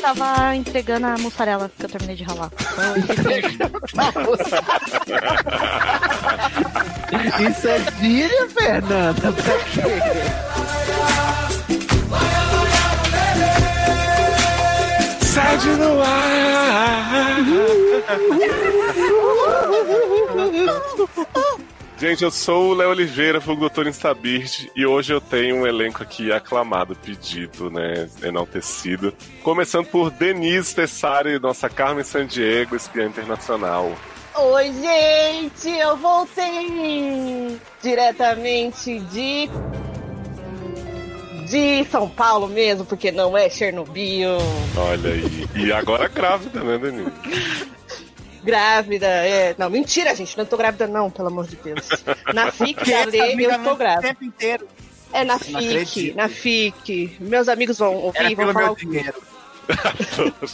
Tava entregando a mussarela que eu terminei de ralar. Isso é gíria, Fernanda? Pra quê? Sede no ar! Gente, eu sou o Léo Oliveira, fogo doutor Instabird, e hoje eu tenho um elenco aqui aclamado, pedido, né, enaltecido. Começando por Denise Tessari, nossa Carmen Sandiego, espiã internacional. Oi, gente, eu voltei diretamente de de São Paulo mesmo, porque não é Chernobyl. Olha aí. E agora grávida, né, Denise? Grávida, é. Não, mentira, gente. Não tô grávida, não, pelo amor de Deus. Na FIC, já lê, eu tô grávida. O tempo inteiro. É na Não FIC, acredito. na FIC. Meus amigos vão ouvir Era e vão falar. meu dinheiro.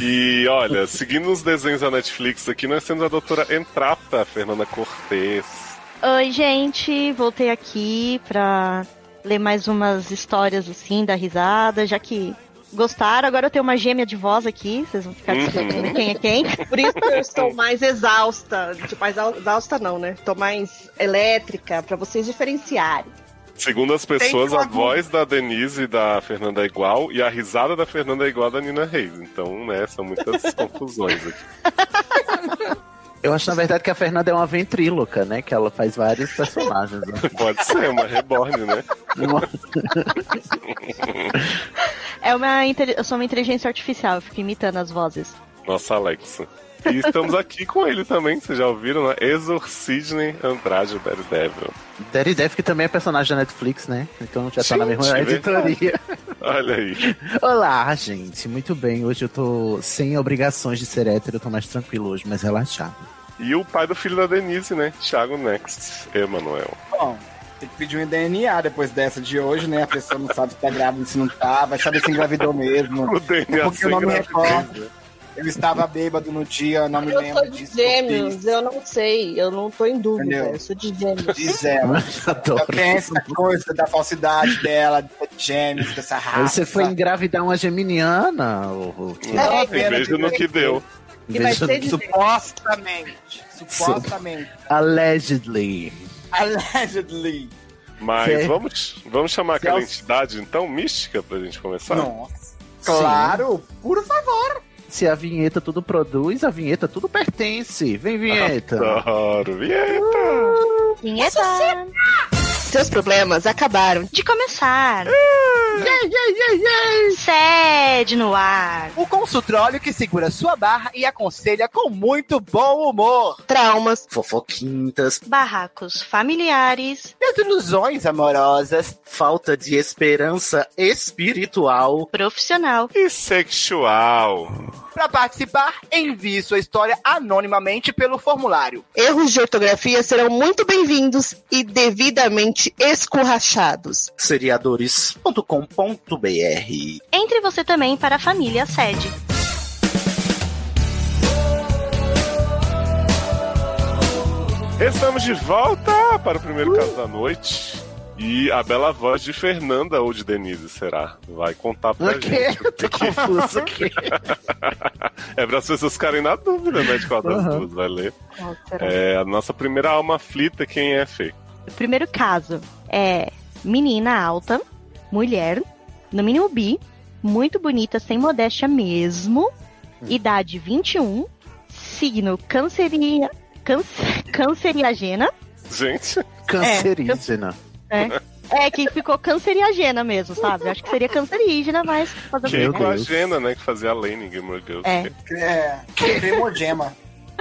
E olha, seguindo os desenhos da Netflix aqui, nós temos a doutora Entrapta, Fernanda Cortez. Oi, gente, voltei aqui pra ler mais umas histórias assim, da risada, já que gostaram. Agora eu tenho uma gêmea de voz aqui, vocês vão ficar descobrindo quem é quem. Por isso que eu estou mais exausta. Tipo, mais au- exausta não, né? Tô mais elétrica, pra vocês diferenciarem. Segundo as pessoas, a voz da Denise e da Fernanda é igual, e a risada da Fernanda é igual a da Nina Reis. Então, né, são muitas confusões aqui. Eu acho, na verdade, que a Fernanda é uma ventríloca, né? Que ela faz vários personagens. né? Pode ser, uma reborn, né? É uma inte- eu sou uma inteligência artificial, eu fico imitando as vozes. Nossa Alexa. E estamos aqui com ele também, vocês já ouviram, né? Exor Sidney Andrade, o Daredevil. Daredevil, que também é personagem da Netflix, né? Então já tá na mesma Gente, editoria. Olha aí. Olá, gente. Muito bem. Hoje eu tô sem obrigações de ser hétero. Eu tô mais tranquilo hoje, mais relaxado. E o pai do filho da Denise, né? Thiago Next, Emanuel. Bom, tem que pedir um DNA depois dessa de hoje, né? A pessoa não sabe se tá grávida, se não tá, vai saber se engravidou mesmo. O DNA Porque eu sem não me gravidez, recordo. Eu estava bêbado no dia, não me Eu lembro sou de disso. gêmeos, eu não sei. Eu não tô em dúvida. Entendeu? Eu sou de gêmeos. Ela. Adoro. Eu tenho essa coisa da falsidade dela, de gêmeos, dessa raça. Você foi engravidar uma geminiana? ô- É, Tem beijo no que deu. E vai Veja- ser de Supostamente. Supostamente. Allegedly. Allegedly. Mas Cê- vamos, vamos chamar aquela Cê- entidade, então, mística, pra gente começar? Nossa. Claro, por favor. Se a vinheta tudo produz, a vinheta tudo pertence. Vem, vinheta. Adoro. Vinheta! Vinheta! Seus problemas acabaram. De começar! Sede no ar! O consultório que segura sua barra e aconselha com muito bom humor. Traumas. Fofoquintas, Barracos familiares, Desilusões amorosas. falta de esperança espiritual. profissional. E sexual. Para participar, envie sua história anonimamente pelo formulário. Erros de ortografia serão muito bem-vindos e devidamente escurrachados. Seriadores.com.br Entre você também para a família Sede. Estamos de volta para o primeiro caso da noite. E a bela voz de Fernanda ou de Denise, será? Vai contar pra O quê? gente. o Tô confuso aqui. é para as pessoas ficarem na dúvida, né? De qual das Uhum. duas vai ler. Qual será? É, a nossa primeira alma aflita, quem é, Fê? O primeiro caso é menina alta, mulher, no mínimo bi, muito bonita, sem modéstia mesmo, idade 21, signo canceria, câncer, canceriagena, Gente, Cancerígena. né? É, que ficou canceriagena mesmo, sabe? Acho que seria cancerígena, mas que é Meu né? com a Deus. Gena, né? Que fazia a Lane em Gamer Girls. É. É, cremogema.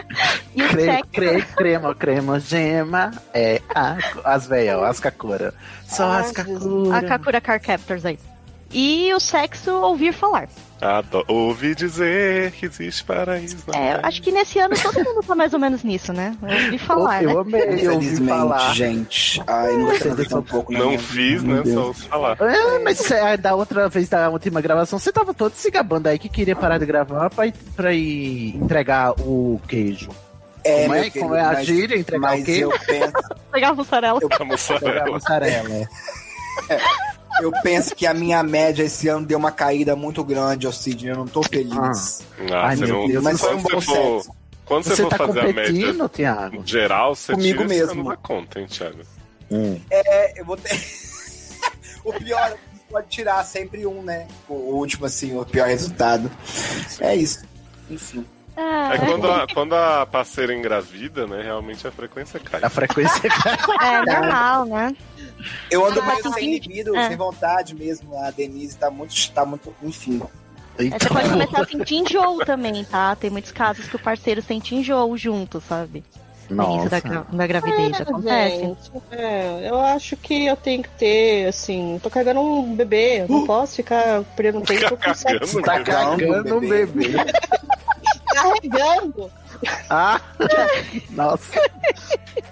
E o Cre, sexo, cre, crema, crema, gema. É a, as velhas, as Kakura. Só Ah, as a Kakura. Kakura Car Captors aí. E o sexo, ouvir falar. Adoro. Ouvi dizer que existe paraíso. É, eu acho que nesse ano todo mundo tá mais ou menos nisso, né? Ouvi falar, eu né? amei ouvir falar. gente. Ai, não acredito um pouco Não fiz, né? Só ouço falar. É, mas cê, da outra vez da última gravação, você tava todo se gabando aí que queria parar de gravar pra ir, pra ir entregar o queijo. É, como, meu é, como é a gíria? Entregar Mas o queijo? eu penso. Pegar a mussarela. A Entregar a mussarela. mussarela. Eu penso que a minha média esse ano deu uma caída muito grande, ô Sidney. Eu não tô feliz. Ah, Ai, você meu não- Deus, mas foi quando um bom você for, sexo. Quando você, Você for tá fazer a média competindo, Thiago? geral, você Comigo tira esse mesmo. ano conta, hein, Thiago? É, eu vou ter. o pior, pode tirar sempre um, né? O último, assim, o pior resultado. É isso. Enfim. Ah, É quando a, quando a parceira engravida, né? Realmente a frequência cai. A frequência é normal, né? Eu ando Ah, meio tá sem libido, é. sem vontade mesmo. A Denise tá muito. Tá muito enfim. É, Você pode começar a sentir enjoo também, tá? Tem muitos casos que o parceiro sente enjoo junto, sabe? No início da, Nossa. gra- da gravidez. Acontece. Gente, é, eu acho que eu tenho que ter, assim, tô carregando um bebê, eu não posso ficar perdendo tempo com sexo. cagando, Tá cagando um bebê. Carregando. Ah, nossa.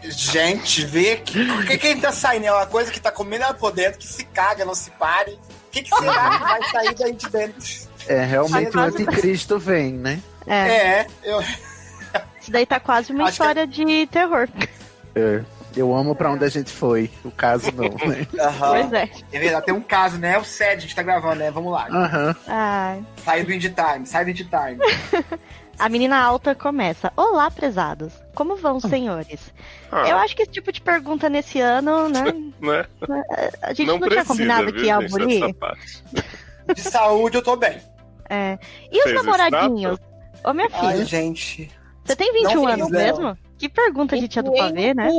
Gente, vê que. O que que tá saindo? É uma coisa que tá comendo ela por dentro, que se caga, não se pare. O que, que será que vai sair daí de dentro? É, realmente o anticristo vem, né? É, É, eu. Isso daí tá quase uma Acho que- história de terror. É. Eu amo pra onde a gente foi. O caso não, né? Aham. Pois é. É verdade, tem um caso, né? É o SED que a gente tá gravando, né? Vamos lá. Aham. Ai. Sai do Indie Time, sai do Indie Time. A menina alta começa. Olá, prezados. Como vão, senhores? Ah, Eu acho que esse tipo de pergunta nesse ano, né? né? A gente Não, não, tinha precisa, combinado viu, que ia abolir. De saúde eu tô bem. É. E os Fez o namoradinhos? Ô, minha Ai, filha, gente. você tem 21 não fiz, anos não. mesmo? Que pergunta a gente tinha do pavê, né?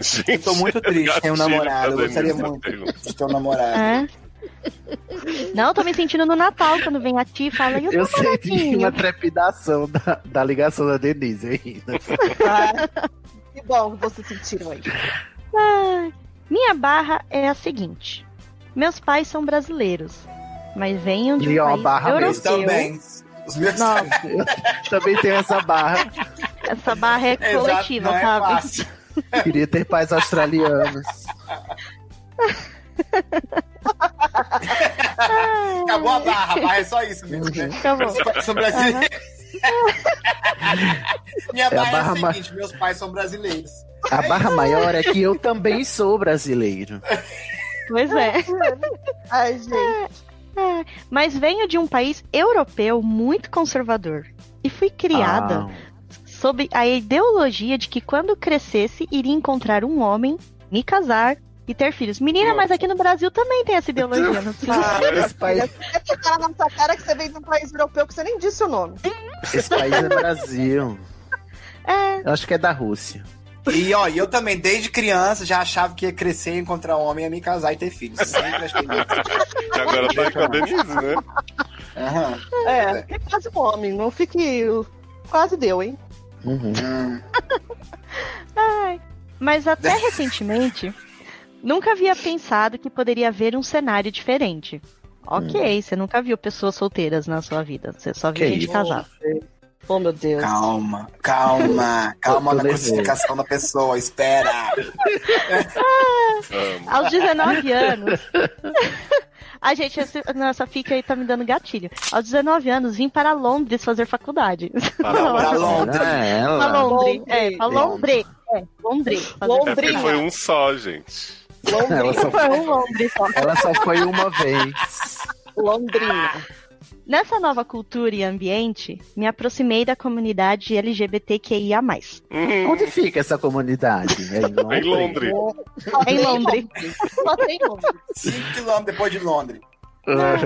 Gente, Eu tô muito triste, tenho um namorado. Eu gostaria muito de ter um namorado. É. Não, eu tô me sentindo no Natal, quando vem a tia e fala, e os Eu senti uma trepidação da, da ligação da Denise aí. né? Ah, que bom que vocês sentiram aí. Minha barra é a seguinte. Meus pais são brasileiros, mas venham de um E ó, país barra europeu. também. Os meus Nossa, Também tem essa barra. essa barra é Exato, coletiva, não é sabe? fácil. Queria ter pais australianos. Acabou a barra, a barra é só isso mesmo, né? Acabou. São brasileiros. Minha É a barra é, barra a ma- seguinte, meus pais são brasileiros. A barra maior é que eu também sou brasileiro. Pois é. Ai, gente. Mas venho de um país europeu muito conservador. E fui criada Ah, sob a ideologia de que quando crescesse iria encontrar um homem, me casar e ter filhos. Menina, mas aqui no Brasil também tem essa ideologia, não precisa Ah, esse, país, É tocar na nossa cara que você vem de um país europeu que você nem disse o nome. esse país é Brasil. É, Eu acho que é da Rússia. E ó, e eu também, desde criança, já achava que ia crescer, encontrar um homem, ia me casar e ter filhos. Sempre achei isso. E agora tá com a Denise, né? Aham. É, é quase um homem, não fique. Quase deu, hein? Uhum. Hum. Ai, mas até recentemente, nunca havia pensado que poderia haver um cenário diferente. Ok, você nunca viu pessoas solteiras na sua vida, você só viu Que gente casada. Oh, meu Deus. Calma, calma, calma na crucificação da pessoa, espera. Amo. Aos 19 anos. A gente, nossa fica aí tá me dando gatilho. Aos 19 anos, vim para Londres fazer faculdade. Para lá. Londres. Ah, Pra ela. Londres. Londres. É, pra Londres. É, Londres. É porque Londrina. foi um só, gente. Ela só, Foi um Londres só. ela só foi uma vez. Londrina. Nessa nova cultura e ambiente, me aproximei da comunidade LGBTQIA+. Hum, Onde fica essa comunidade? É em Londres. Só Em tem Londres. Só tem Londres. 5 quilômetros depois de Londres. Ah,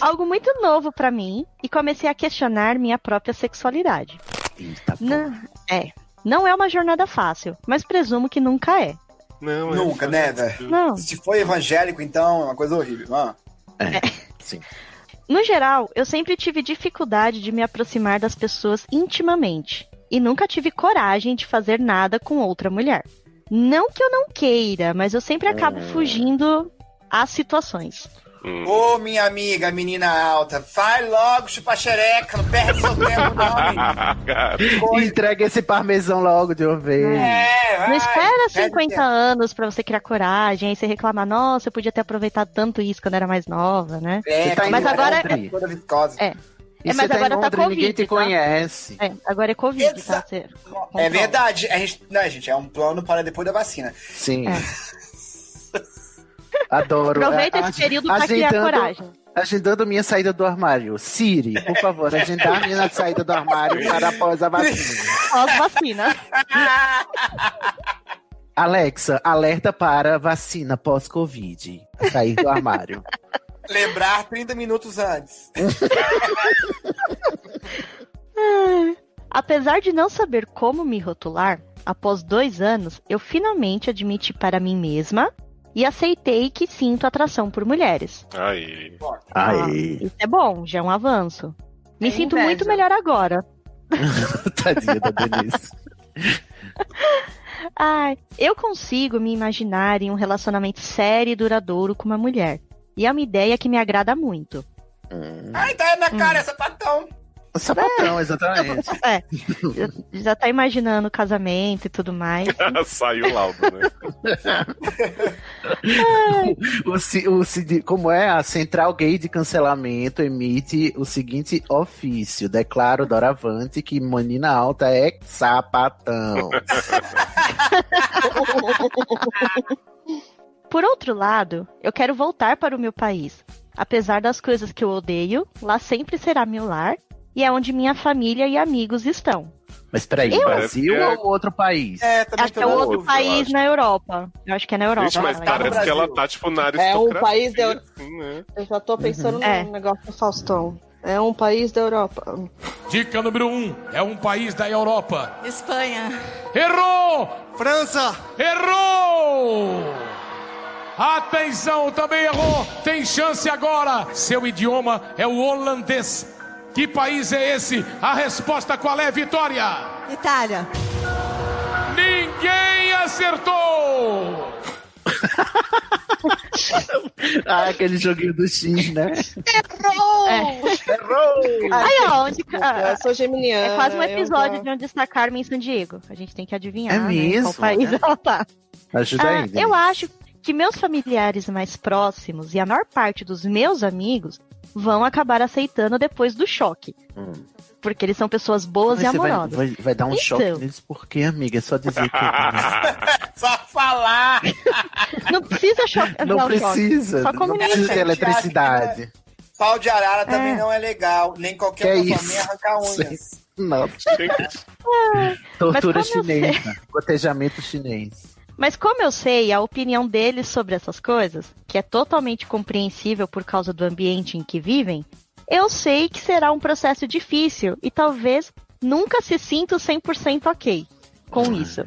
Algo muito novo pra mim e comecei a questionar minha própria sexualidade. Eita. Não, é, não é uma jornada fácil, mas presumo que nunca é. Não, é Nunca, né, velho? Se for evangélico, então, é uma coisa horrível. Ah. Sim. no geral, eu sempre tive dificuldade de me aproximar das pessoas intimamente e nunca tive coragem de fazer nada com outra mulher. Não que eu não queira, mas eu sempre acabo fugindo às situações. Hum. Ô, minha amiga, menina alta, vai logo chupar xereca, não perde seu tempo, não, Entrega esse parmesão logo de uma vez. É, vai. Não espera perde 50 tempo. anos pra você criar coragem, aí você reclamar, nossa, eu podia ter aproveitado tanto isso quando era mais nova, né? É, Você tá Mas agora- é viscosa. É. E É, você mas tá em agora tá Londres, ninguém te Covid, tá? conhece. É, agora é Covid, tá? Exa- Você- É verdade. A gente, não, gente, é um plano para depois da vacina. Sim. É. Adoro. Aproveita A- esse período pra criar coragem. Agendando minha saída do armário. Siri, por favor, agendar minha saída do armário para após a vacina. Pós-vacina. Alexa, alerta para vacina pós-Covid. Sair do armário. Lembrar 30 minutos antes. Apesar de não saber como me rotular, após dois anos, eu finalmente admiti para mim mesma e aceitei que sinto atração por mulheres. Aí. Aí, Isso é bom, já é um avanço. Me É sinto inveja. muito melhor agora. tadinha da Denise. Ai, eu consigo me imaginar em um relacionamento sério e duradouro com uma mulher. E é uma ideia que me agrada muito. Ai, tá na cara, sapatão. Sapatão, exatamente. É, já- já tá imaginando o casamento e tudo mais. Saiu o laudo, né? O, o ci- como é? A Central Gay de Cancelamento emite o seguinte ofício. Declaro doravante que menina alta é sapatão. Por outro lado, eu quero voltar para o meu país. Apesar das coisas que eu odeio, lá sempre será meu lar e é onde minha família e amigos estão. Mas peraí, Eu- Brasil é- ou outro país? É, também Acho que é outro dúvida. país na Europa. Eu acho que é na Europa. Gente, mas né? parece que ela tá, tipo, na É um aristocracia, país da- assim, né? Eu já tô pensando É. no negócio do Faustão. É um país da Europa. Dica número 1. Um, é um país da Europa. Espanha. Errou! França! Errou! Atenção, também errou. Tem chance agora. Seu idioma é o holandês. Que país é esse? A resposta qual é, Vitória? Itália. Ninguém acertou! Ah, aquele joguinho do X, né? Aí, ó, onde. ah, Eu sou geminiana. é quase um episódio de onde está Carmen San Diego. A gente tem que adivinhar. É né, mesmo? qual país ela tá. Ajuda Ah, aí. Eu acho que meus familiares mais próximos e a maior parte dos meus amigos vão acabar aceitando depois do choque. Hum. Porque eles são pessoas boas Mas e você vai, amorosas. vai, vai dar um Então. choque neles, porque, amiga? É só dizer que. Só falar. Não precisa cho não o choque. precisa. Só Não comunica. precisa de eletricidade. Pau de arara também É. não é legal. Nem qualquer Que outra isso? unhas. Não. Gente, Tortura chinesa. Cotejamento chinês. Mas como eu sei a opinião deles sobre essas coisas, que é totalmente compreensível por causa do ambiente em que vivem, eu sei que será um processo difícil e talvez nunca se sinta 100% ok com isso.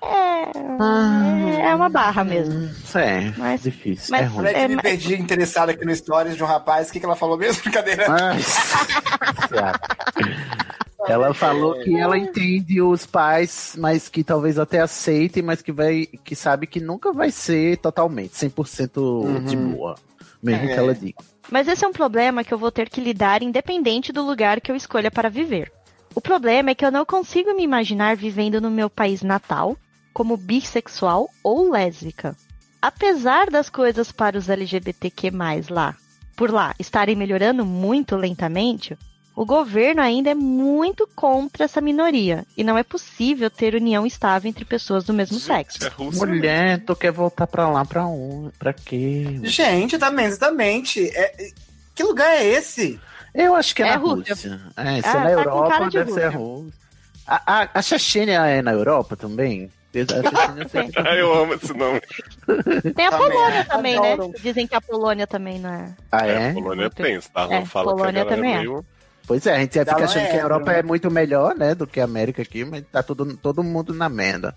É, é uma barra mesmo. Isso é Mas- difícil. mas- é ruim. Fred, É, me mas- perdi interessado aqui no Stories de um rapaz. O que, que ela falou mesmo? Brincadeira. Ai, ela falou que ela entende os pais, mas que talvez até aceitem, mas que vai que sabe que nunca vai ser totalmente 100% de boa. Mesmo É. que ela diga. Mas esse é um problema que eu vou ter que lidar independente do lugar que eu escolha para viver. O problema é que eu não consigo me imaginar vivendo no meu país natal como bissexual ou lésbica. Apesar das coisas para os LGBTQ+, lá, por lá, estarem melhorando muito lentamente, o governo ainda é muito contra essa minoria e não é possível ter união estável entre pessoas do mesmo sexo. é. Mulher, tu quer voltar pra lá pra onde? Pra quê? Gente, também, exatamente. É- que lugar é esse? Eu acho que é, É na Rússia. Rússia. É, se Ah, é na tá Europa, de deve ser a Rússia. Rússia. A, a, a Chechênia é na Europa também? Que- Ah, eu amo esse nome. Tem a Também, Polônia é. também, né? Dizem que a Polônia também não é. Ah, É, é? a Polônia é Muito- pensa, tá? é, Não fala Polônia que a galera também é. meio... Pois é, a gente fica Ela achando é que a Europa hétero, é muito melhor, né, do que a América aqui, mas tá todo, todo mundo na merda.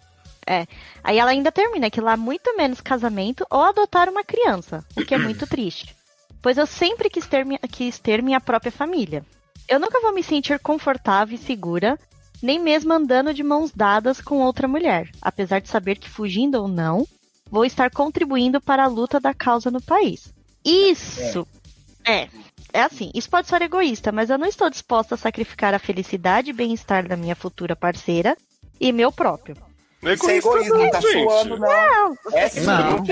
Aí ela ainda termina que lá muito menos casamento ou adotar uma criança, o que é muito triste. Pois eu sempre quis ter, minha, quis ter minha própria família. Eu nunca vou me sentir confortável e segura, nem mesmo andando de mãos dadas com outra mulher, apesar de saber que fugindo ou não, vou estar contribuindo para a luta da causa no país. Isso é. É assim, isso pode ser egoísta, mas eu não estou disposta a sacrificar a felicidade e bem-estar da minha futura parceira e meu próprio. Não é Isso é egoísta, egoísmo, não tá gente. suando, não. Não, É sim. Não.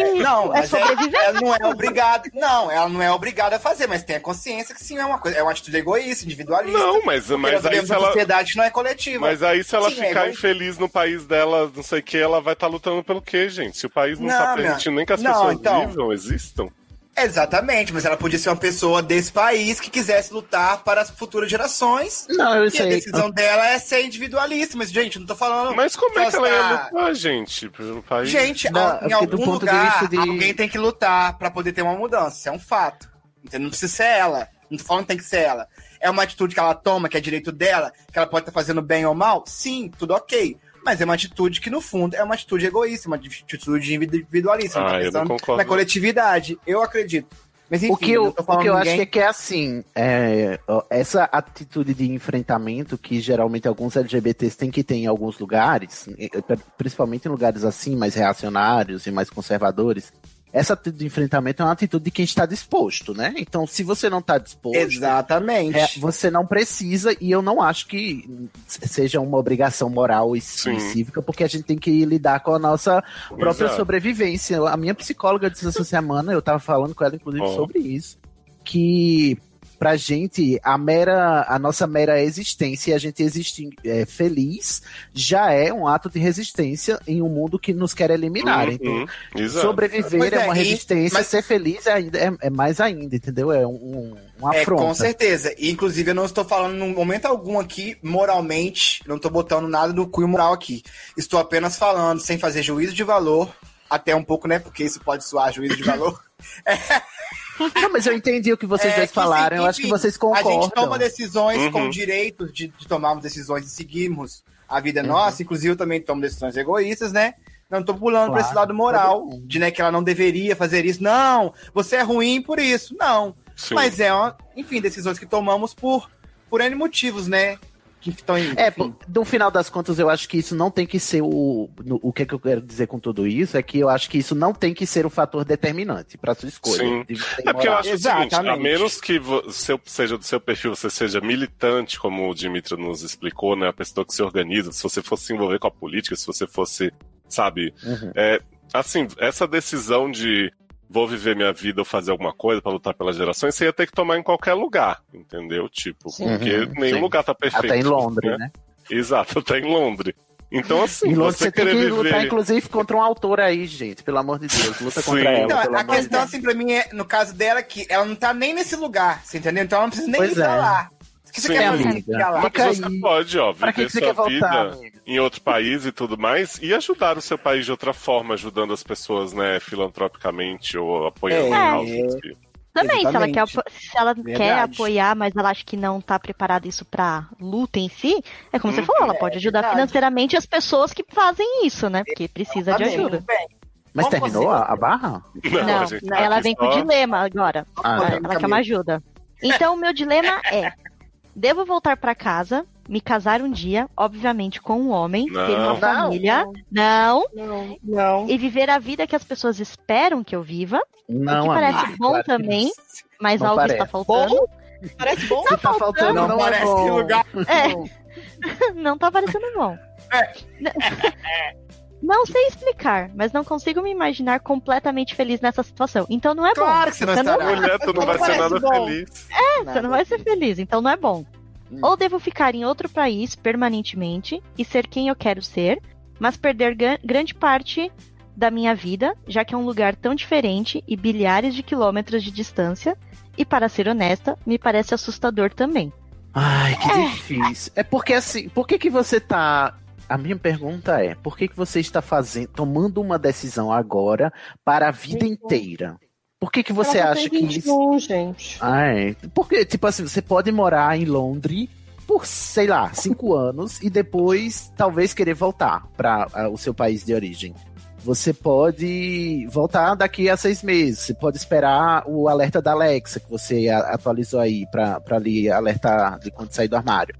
Não, é é- sobreviver. ela não é obrigada. Não, ela não é obrigada a fazer, mas tem a consciência que sim é uma coisa. É uma atitude egoísta, individualista. Não, mas, mas aí se ela. sociedade não é coletiva. Mas aí, se ela Sim, é ficar egoísta. infeliz no país dela, não sei o que, ela vai estar lutando pelo quê, gente? Se o país não, Não, tá minha- permitindo nem que as não, pessoas então. vivam, existam. Exatamente, mas ela podia ser uma pessoa desse país que quisesse lutar para as futuras gerações. Não, eu E a sei. decisão dela é ser individualista. Mas, gente, não tô falando. Mas como é que ela ia lutar, gente, pelo país? Gente, Não, em algum lugar, de- alguém tem que lutar pra poder ter uma mudança. Isso é um fato. Entendeu? Não precisa ser ela. Não tô falando que tem que ser ela. É uma atitude que ela toma, que é direito dela, que ela pode estar fazendo bem ou mal? Sim, tudo ok. Mas é uma atitude que, no fundo, é uma atitude egoísta, uma atitude individualista. Ah, eu não concordo. Na coletividade. Eu acredito. Mas enfim, O que eu, não tô o que eu ninguém... acho que é, que é assim, é, essa atitude de enfrentamento que geralmente alguns LGBTs têm que ter em alguns lugares, principalmente em lugares assim, mais reacionários e mais conservadores, essa atitude de enfrentamento é uma atitude de quem está disposto, né? Então, se você não está disposto, Exatamente. é, você não precisa, e eu não acho que seja uma obrigação moral e, Sim. cívica, porque a gente tem que lidar com a nossa própria Exato. sobrevivência. A minha psicóloga disse essa semana, eu tava falando com ela, inclusive, Ó. sobre isso, que pra gente, a mera, a nossa mera existência, e a gente existir é, feliz, já é um ato de resistência em um mundo que nos quer eliminar. Então, Uhum, exato. sobreviver Pois é, é, uma e- resistência, mas- ser feliz é, ainda, é, é mais ainda, entendeu? É um, um, É, com certeza. E, inclusive, eu não estou falando em momento algum aqui, moralmente, não estou botando nada do cunho moral aqui. Estou apenas falando, sem fazer juízo de valor, até um pouco, né? Porque isso pode soar juízo de valor. Não, mas eu entendi o que vocês É, dois que, falaram, eu enfim, acho que vocês A concordam. gente toma decisões Uhum. com o direito de, de tomarmos decisões e seguirmos a vida nossa. Inclusive, eu também tomo decisões egoístas, né? Não tô pulando Claro, pra esse lado moral, de né, que ela não deveria fazer isso. Não, você é ruim por isso. Não. Sim. Mas é, uma, enfim, decisões que tomamos por, por N motivos, né? Que estão em. É, enfim. pô, no final das contas, eu acho que isso não tem que ser o. no- o que, é que eu quero dizer com tudo isso é que eu acho que isso não tem que ser o fator determinante para sua escolha. Sim. É porque eu acho o seguinte, a Exatamente. menos que seu, seja do seu perfil, você seja militante, como o Dimitri nos explicou, né? A pessoa que se organiza, se você fosse se envolver com a política, se você fosse, sabe, Uhum. é, assim, essa decisão de vou viver minha vida ou fazer alguma coisa pra lutar pelas gerações, você ia ter que tomar em qualquer lugar, entendeu? Tipo, Sim. porque Uhum, nenhum sim. lugar tá perfeito. Até em Londres, né? né? Exato, até em Londres. Então, assim, Em Londres você você tem que viver... lutar, inclusive, contra um autor aí, gente. Pelo amor de Deus. Luta contra ela. Então, pelo a amor de questão, Deus. assim, pra mim, é, no caso dela, que ela não tá nem nesse lugar, você entendeu? Então ela não precisa nem Pois ir pra é. lá. O que você Sim, quer amiga. Ficar lá? Mas você pode, ó, Pra que que você quer voltar, vida amiga? Em outro país e tudo mais, e ajudar o seu país de outra forma, ajudando as pessoas, né, filantropicamente ou apoiando É. que- Também, se ela, quer, se ela quer apoiar, mas ela acha que não tá preparada isso pra luta em si, é como você Uhum. falou, ela pode ajudar verdade. financeiramente as pessoas que fazem isso, né? Porque precisa de ajuda. Mas Como terminou você- a, a barra? Não, Não, a gente tá ela vem com só- o dilema agora. Ah, ela, tá. ela quer uma ajuda. Então, o meu dilema é: devo voltar pra casa, me casar um dia, obviamente com um homem, ter uma Não. família, não, Não, não. e viver a vida que as pessoas esperam que eu viva, Não, que parece amiga, bom claro também. não. mas Não algo parece. está faltando. Parece bom. Se tá faltando, não, não, parece é bom. que lugar. É. não tá parecendo bom. Não sei explicar, mas não consigo me imaginar completamente feliz nessa situação. Então não é bom. Claro que você não Você não- estará. Mulher, tu não vai ser Parece nada bom. feliz. Você não vai ser feliz, então não é bom. Hum. Ou devo ficar em outro país permanentemente e ser quem eu quero ser, mas perder grande parte da minha vida, já que é um lugar tão diferente e bilhares de quilômetros de distância. E para ser honesta, me parece assustador também. Ai, que difícil. É porque assim, por que que você tá. A minha pergunta é, por que que você está fazendo, tomando uma decisão agora para a vida inteira? Por que que você Ela acha tem que isso. 21, gente. Ai, porque, tipo assim, você pode morar em Londres por, sei lá, cinco anos e depois talvez querer voltar para o seu país de origem. Você pode voltar daqui a seis meses. Você pode esperar o alerta da Alexa que você atualizou aí para lhe alertar de quando sair do armário.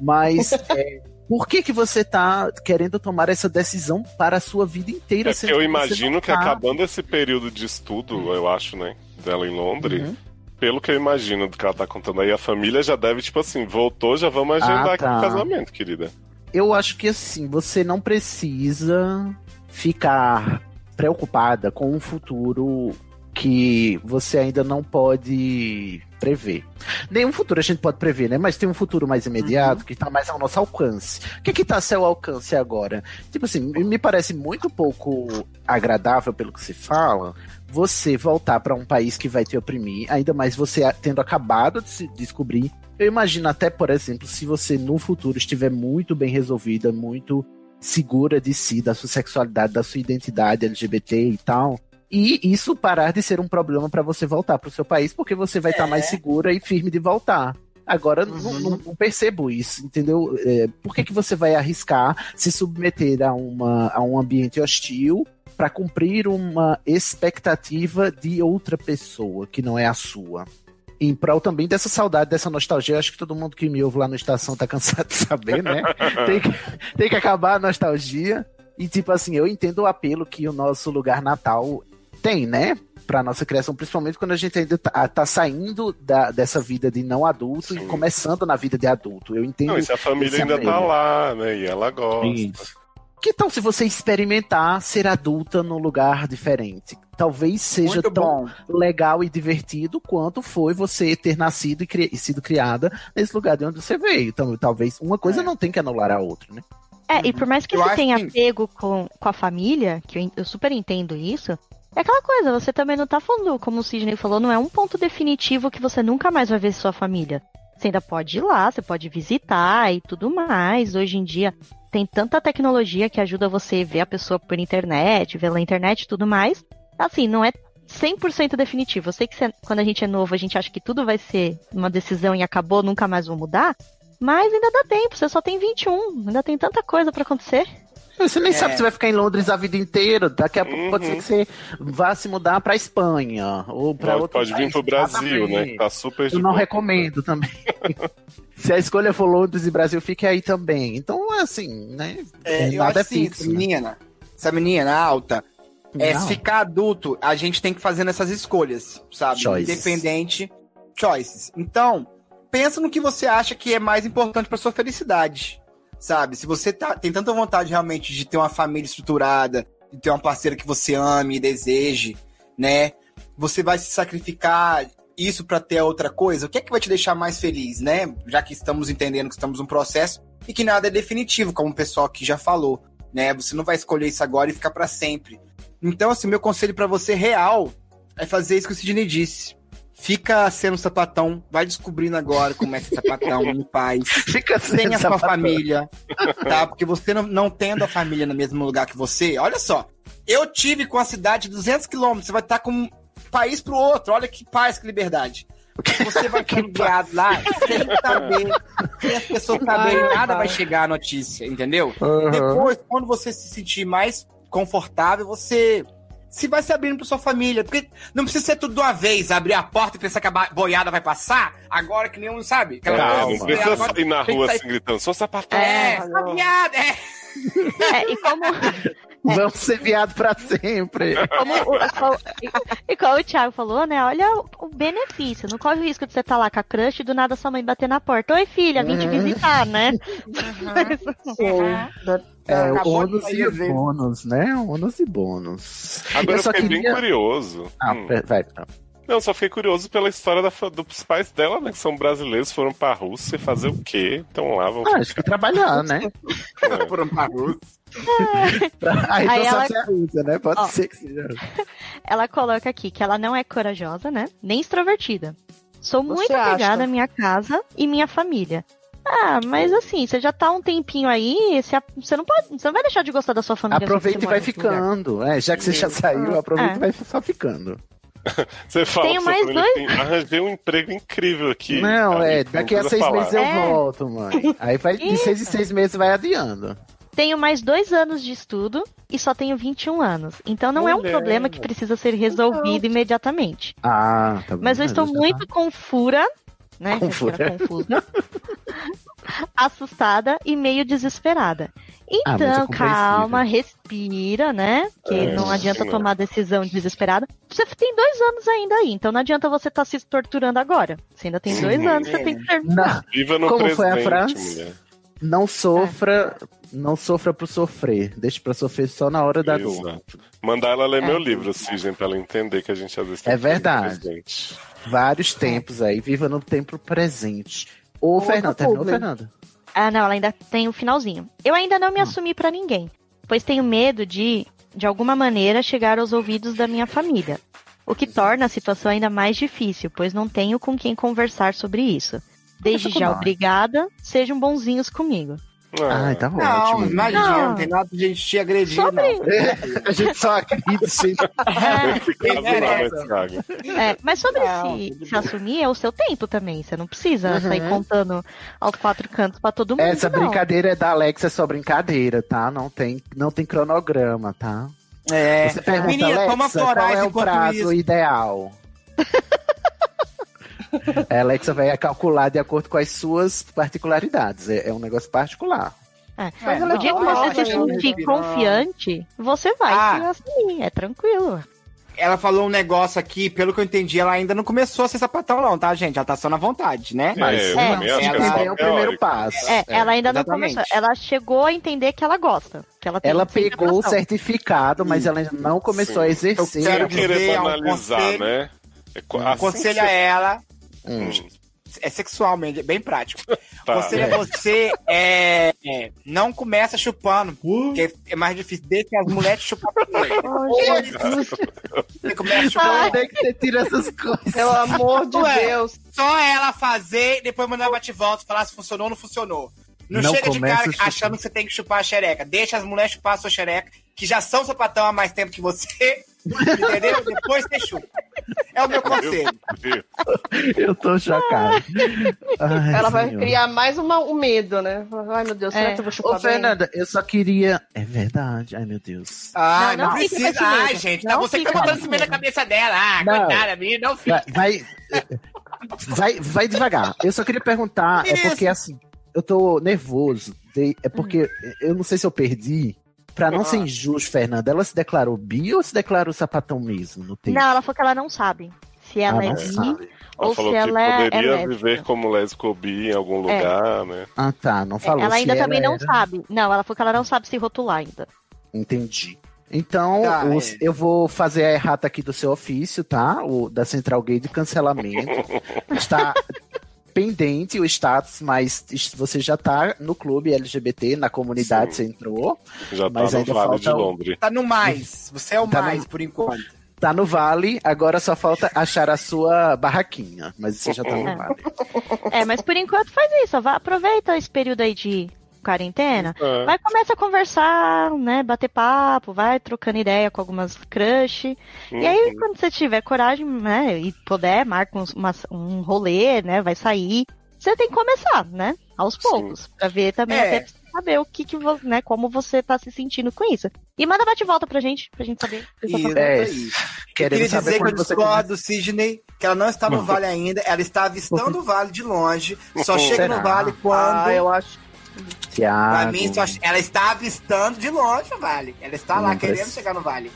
Mas é, por que que você tá querendo tomar essa decisão para a sua vida inteira? É eu imagino que tá? acabando esse período de estudo, eu acho, né, dela em Londres, Uhum. pelo que eu imagino do que ela tá contando aí, a família já deve, tipo assim, voltou, já vamos agendar Ah, aqui tá. o casamento, querida. eu acho que assim, você não precisa ficar preocupada com um futuro que você ainda não pode prever. Nenhum futuro a gente pode prever, né? Mas tem um futuro mais imediato Uhum. que está mais ao nosso alcance. O que que tá a seu alcance agora? Tipo assim, me parece muito pouco agradável pelo que se fala você voltar para um país que vai te oprimir, ainda mais você tendo acabado de se descobrir. Eu imagino até, por exemplo, se você no futuro estiver muito bem resolvida, muito segura de si, da sua sexualidade, da sua identidade LGBT e tal, e isso parar de ser um problema para você voltar para o seu país, porque você vai estar mais segura e firme de voltar. Agora, não, Uhum. não- não percebo isso, entendeu? É, por que, que você vai arriscar se submeter a, uma, a um ambiente hostil para cumprir uma expectativa de outra pessoa que não é a sua? Em prol também dessa saudade, dessa nostalgia, eu acho que todo mundo que me ouve lá no Estação tá cansado de saber, né? tem, que, tem que acabar a nostalgia. E, tipo assim, eu entendo o apelo que o nosso lugar natal tem, né? Pra nossa criação, principalmente quando a gente ainda tá, tá saindo da, dessa vida de não adulto e Sim. começando na vida de adulto. Eu entendo. Não, e se a família ainda tá lá, né? E ela gosta. Isso. Que tal se você experimentar ser adulta num lugar diferente? Talvez seja Muito tão bom. legal e divertido quanto foi você ter nascido e, cri- e sido criada nesse lugar de onde você veio. Então, talvez uma coisa É. não tem que anular a outra, né? É, e por mais que Eu você tenha que- apego com, com a família, que eu, eu super entendo isso, é aquela coisa, você também não tá falando, como o Sidney falou, não é um ponto definitivo que você nunca mais vai ver sua família. Você ainda pode ir lá, você pode visitar e tudo mais. Hoje em dia tem tanta tecnologia que ajuda você ver a pessoa por internet, ver na internet e tudo mais. Assim, não é 100% definitivo. Eu sei que quando a gente é novo, a gente acha que tudo vai ser uma decisão e acabou, nunca mais vou mudar. Mas ainda dá tempo, você só tem 21, ainda tem tanta coisa pra acontecer. Você nem É. sabe se vai ficar em Londres a vida inteira. Daqui a pouco Uhum. pode ser que você vá se mudar pra Espanha ou pra Pode, outro pode vir país. pro Brasil, né? Exatamente. Tá super de Eu não boa. recomendo também. se a escolha for Londres e Brasil, fique aí também. Então, assim, né? É, eu nada acho assim, fixo, essa né? menina, essa menina alta, é Não. se ficar adulto, a gente tem que fazer essas escolhas, sabe? Choices. Independente. Choices. Então, pensa no que você acha que é mais importante pra sua felicidade. Sabe? Se você tá, tem tanta vontade realmente de ter uma família estruturada, de ter uma parceira que você ame e deseje, né? Você vai se sacrificar isso pra ter outra coisa? O que é que vai te deixar mais feliz, né? Já que estamos entendendo que estamos num processo e que nada é definitivo, como o pessoal aqui já falou, né? Você não vai escolher isso agora e ficar pra sempre. Então, assim, meu conselho pra você real é fazer isso que o Sidney disse. Fica sendo sapatão, vai descobrindo agora como é ser sapatão em paz. Fica sem Tenha sua família, tá? Porque você não, não tendo a família no mesmo lugar que você, olha só. Eu tive com a cidade 200 quilômetros, você vai estar com um país pro outro, olha que paz, que liberdade. Você vai enviado lá sem saber, sem as pessoas saberem nada, vai chegar a notícia, entendeu? Uhum. Depois, quando você se sentir mais confortável, você se vai se abrindo pra sua família. Porque não precisa ser tudo de uma vez, abrir a porta e pensar que a boiada vai passar, agora que nenhum sabe. Aquela coisa, não precisa agora sair na rua sair- assim gritando, sou sapatão. É, a viada, é. É, e como, Vamos ser viado pra sempre. como o, como- e como o Thiago falou, né? Olha o, benefício. Não corre o risco de você estar lá com a crush e do nada sua mãe bater na porta. Oi, filha, vim te visitar, né? É, o Acabou de ônus e vezes. bônus, né? Ônus e bônus. Agora eu, só fiquei bem queria- curioso. Ah, Hum. vai. tá. Não, só fiquei curioso pela história da dos pais dela, né? Que são brasileiros, foram pra Rússia fazer o quê? Então lá vão. Ah, acho que trabalhar, né? Foram pra Rússia. Aí, Aí não ela- sabe se é Rússia, né? Pode Ó. ser que seja. Ela coloca aqui que ela não é corajosa, né? Nem extrovertida. Sou Você muito acha? apegada à minha casa e minha família. Ah, mas assim, você já tá um tempinho aí, você, você não pode, você não vai deixar de gostar da sua família. Aproveita se e vai ficando. É, já que você já saiu, aproveita É. e vai só ficando. Você fala Tenho mais família, tem- arranjei um emprego incrível aqui. não, é, daqui a seis falar. meses eu É. volto, mãe. Aí vai de seis em seis meses vai adiando. Tenho mais dois anos de estudo e só tenho 21 anos. Então não é um Mulher. problema que precisa ser resolvido imediatamente. Ah, tá bom. Mas eu estou já muito confura, né? Confura, confusa. assustada e meio desesperada. Ah, é Então, compreensível. calma, respira, né? Que É, não adianta sim, tomar decisão desesperada. Você tem dois anos ainda aí, então não adianta você estar se torturando agora. Você ainda tem dois Uhum. anos, você tem que terminar. Viva no Como presente, foi a frase? mulher. Não sofra, não sofra pro sofrer. Deixa pra sofrer só na hora da dor. Exato. Mandar ela ler É. meu livro, Cisne, pra ela entender que a gente às vezes tem É que ser verdade. presente. Vários tempos aí, viva no tempo presente. Ô, Outra Fernando, terminou, publi. Fernando? Ah, não, ela ainda tem o finalzinho. Eu ainda não me Hum. assumi pra ninguém, pois tenho medo de, de alguma maneira, chegar aos ouvidos da minha família. O que torna a situação ainda mais difícil, pois não tenho com quem conversar sobre isso. Desde já, nós. obrigada. Sejam bonzinhos comigo. Ah, Ai, tá Não, ótimo. imagina, Não. não tem nada de gente te agredir, Sobre- não. A gente só acredita, Thiago? É, mas sobre Não, se, tudo se bem. assumir é o seu tempo também. Você não precisa Uhum. sair contando aos quatro cantos pra todo mundo. Essa não. brincadeira é da Alexa, é só brincadeira, tá? Não tem, não tem cronograma, tá? É. Você pergunta, Menina, Alexa, toma qual é o prazo isso. ideal? A Alexa vai calcular de acordo com as suas particularidades. É, é um negócio particular. É. Mas O dia que você se sentir confiante, você vai Ah. assumir. É tranquilo. Ela falou um negócio aqui, pelo que eu entendi, ela ainda não começou a ser sapatão, não, tá, gente? Ela tá só na vontade, né? Mas É, eu É. acho que Ela- é é o primeiro passo. É, ela ainda não exatamente. começou. Ela chegou a entender que ela gosta. Que ela tem Ela pegou o certificado, mas ela ainda não começou Sim. a exercer. Sem quero querer dizer, é um banalizar, conselho- né? É co- assim Aconselho que a você- ela, Hum. é sexualmente, é bem prático. Tá. Aconselho a você, é, é, não começa chupando, porque é mais difícil. Deixa as mulheres chupar primeiro. Oh. Você começa chupando. Tem que ter tira essas coisas. Pelo amor de Ué. Deus. Só ela fazer, depois mandar bate-volta, falar se funcionou ou não funcionou. Não, Não chega de cara achando que você tem que chupar a xereca. Deixa as mulheres chupar a sua xereca, que já são sapatão há mais tempo que você. Entendeu? Depois você chupa. É o meu conselho. Eu tô chocado. Ai, Ela vai senhor. criar mais uma, um medo, né? Ai, meu Deus, será É. que eu vou chupar Ô, bem? Fernanda, eu só queria. É verdade. Ai, meu Deus. Ai, Não, não, não precisa. esse Ai, medo. gente, tá Não você que tá botando isso meio na esse cabeça dela. Ah, Não. coitada, menina, não fica. Vai, vai, vai, vai devagar. Eu só queria perguntar, é Isso. porque assim, eu tô nervoso. de- é porque eu não sei se eu perdi. Pra não ser injusto, Fernanda, ela se declarou bi ou se declarou sapatão mesmo no texto? Não, ela falou que ela não sabe se ela Ah, é bi sabe. Ela ou falou se que ela é, é poderia lésbica. viver como lésbico ou bi em algum É. lugar, né? Ah, tá. Não É, falou. ela se ainda também não era. sabe. Não, ela falou que ela não sabe se rotular ainda. Entendi. Então, Tá, os- é. eu vou fazer a errata aqui do seu ofício, tá? O da Central Gay de cancelamento. Está pendente o status, mas você já tá no clube LGBT, na comunidade, Sim. você entrou. Já tá Mas no ainda Vale de falta o- Londres. Tá no mais. Você é o Tá no- mais, por enquanto. Tá no vale, agora só falta achar a sua barraquinha. Mas você já tá no É. vale. É, mas por enquanto faz isso. Vá, aproveita esse período aí de quarentena. É. Vai começa a conversar, né? Bater papo, vai trocando ideia com algumas crush. E aí, Uhum. quando você tiver coragem, né? E puder, marca uns- uma- um rolê, né? Vai sair. Você tem que começar, né? Aos Sim. poucos. Pra ver também, É. até pra você saber o que, que vo- né? Como você tá se sentindo com isso. E manda bate volta pra gente, pra gente saber. o que Isso. É, é isso. Queria saber dizer que eu quando você discordo do Sidney, que ela não está no vale ainda, ela está avistando o vale de longe, só chega Será? no vale quando. Ah, eu acho. Tiago, Pra mim, ela está avistando de longe o vale. Ela está lá Não querendo precisa. chegar no vale.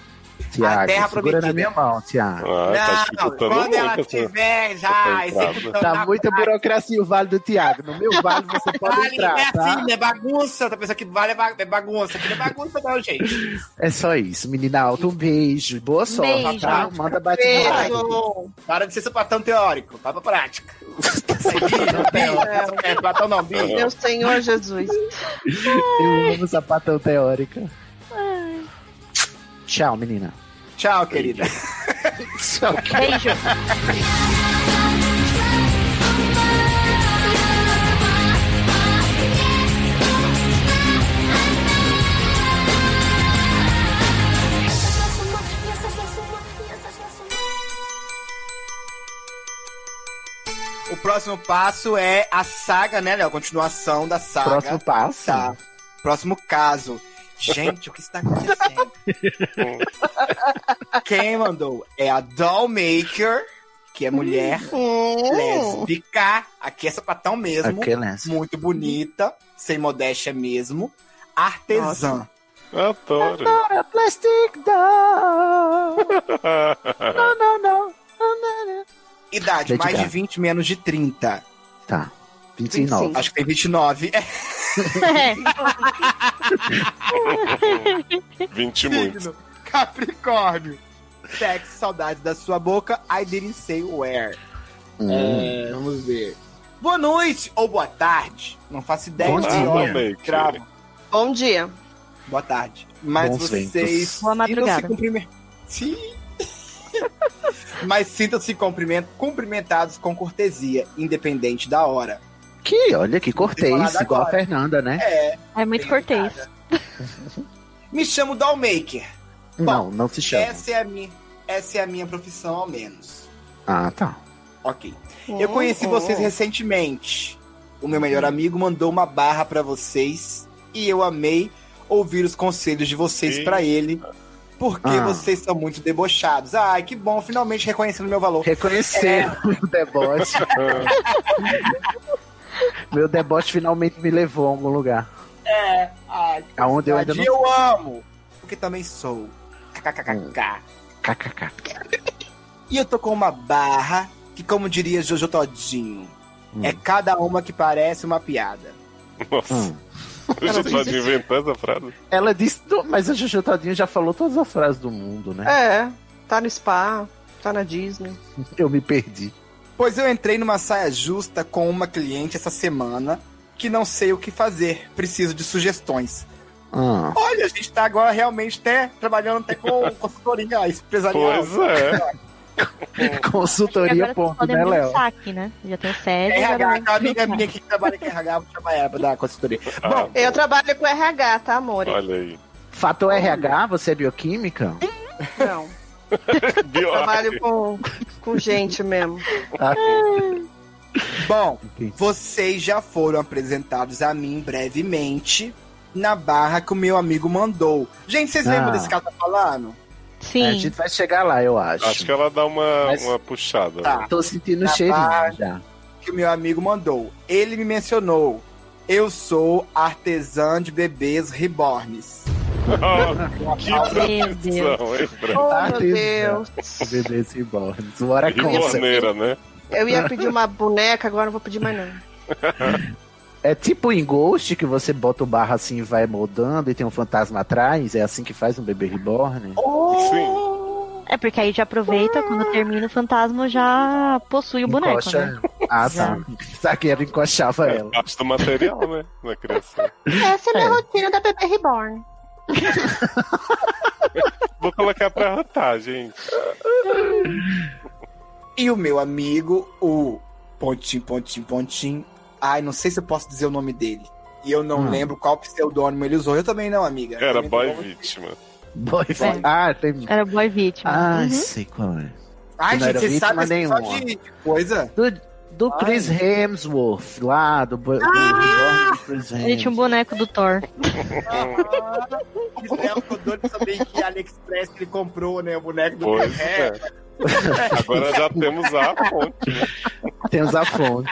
Tiago, a terra segura prometida. na minha mão, Tiago. Ah, tá não, dificultando quando ela essa- tiver já executando Tá na muita burocracia o vale do Tiago. No meu vale você pode Vale, entrar, é tá? assim, não é bagunça. Tá pensando que vale é ba- é bagunça. Aqui não é bagunça, não, gente. É só isso, menina alta. Um beijo. Boa sorte, Beijo. tá? Manda Beijo. Para de ser sapatão teórico, vai pra prática. É, sapatão não, bi. Meu Senhor Jesus. Eu amo sapatão teórica. Tchau, menina. Tchau, querida. Tchau. Beijo. O próximo passo é a saga, né, Léo? Continuação da saga. Próximo passo. Tá. Próximo caso. Gente, o que está acontecendo? Quem mandou é a Dollmaker, que é mulher Hum. lésbica. Aqui é sapatão mesmo. Aquelas. Muito bonita, sem modéstia mesmo. Artesã. Adoro. Plastic doll. Não, não, não. Idade, Lady mais de Gaga. 20, menos de 30. Tá. 29. Acho que tem 29. É. É, 20 e muito. Capricórnio. Sexo, saudades da sua boca. I didn't say where. Hum. É, vamos ver. Boa noite ou boa tarde. Não faço ideia Bom de dia. hora. Bom dia. Boa tarde. Mas Bons vocês ventos. Boa madrugada. cumprimentados. Sim. Mas sintam-se cumprimen- cumprimentados com cortesia, independente da hora. Que, olha, que cortês, igual a. Fernanda, né? É. é muito cortês. Me chamo Dollmaker. Não, não se chama. Essa é a minha, essa é a minha profissão ao menos. Ah, tá. Ok. Eu conheci vocês recentemente. O meu melhor amigo mandou uma barra pra vocês e eu amei ouvir os conselhos de vocês pra ele, porque Ah. vocês são muito debochados. Ai, que bom, finalmente reconhecendo meu valor. Reconhecer o deboche. Meu deboche finalmente me levou a algum lugar. É, ai, que Aonde eu ainda não eu amo, porque também sou. KKKK. KKK. E eu tô com uma barra que, como diria Jojo Todinho, Hum. é cada uma que parece uma piada. Nossa. Hum. Você pode inventar essa frase? Ela disse, "Não, mas a Juju Todinho já falou todas as frases do mundo, né? É, tá no spa, tá na Disney. Eu me perdi. Pois eu entrei numa saia justa com uma cliente essa semana que não sei o que fazer, preciso de sugestões. Ah, Olha, a gente tá agora realmente até trabalhando até com consultoria empresarial. Pois é. consultoria ponto, né, um Léo? saque, né? Já tem sede. RH, aquela amiga minha que trabalha com RH, vou chamar ela pra dar consultoria. Ah, Eu trabalho com RH, tá, amor? Olha aí. Fator RH, você é bioquímica? Não. Bio- Trabalho com, com gente mesmo. Ah, Bom, vocês já foram apresentados a mim brevemente na barra que o meu amigo mandou. Gente, vocês Ah. lembram desse cara tá falando? Sim. a gente vai chegar lá, eu acho. Acho que ela dá uma, Mas- uma puxada. Tá. né? Tô sentindo Na cheirinho barra. já. que o meu amigo mandou. Ele me mencionou. Eu sou artesã de bebês reborns. Oh, que profissão, hein, Fran? Oh, meu Artesã. Deus. Bebês reborns. What a concept. Riborneira, né? Eu ia pedir uma boneca, agora não vou pedir mais não. É tipo em Ghost que você bota o barro assim e vai moldando e tem um fantasma atrás? É assim que faz um bebê reborn? Sim. É porque aí já aproveita, quando termina o fantasma já possui o boneco, Encoxa- né? Ah, tá. Zagueiro encoxava É ela. parte do material, né? Na criação. Essa é a minha É. rotina da bebê reborn. Vou colocar pra rotar, gente. E o meu amigo, o Pontinho, Pontinho, Pontinho. Ai, não sei se eu posso dizer o nome dele. E eu não Hum. lembro qual pseudônimo ele usou. Eu também não, amiga. Era Também boy vítima. Boy, É. Ah, tem. Era boy vítima. Ah, Uhum. sei qual é. Ai, Não gente, era você vítima sabe só de coisa? Do, do Ai. Chris Hemsworth, lá, do, do reborn do Chris Ele tinha um Hemsworth. boneco do Thor. O Léo ficou doido de saber que a AliExpress que ele comprou, né? O boneco do Pois Chris é. Agora já temos a fonte. né? Temos a fonte.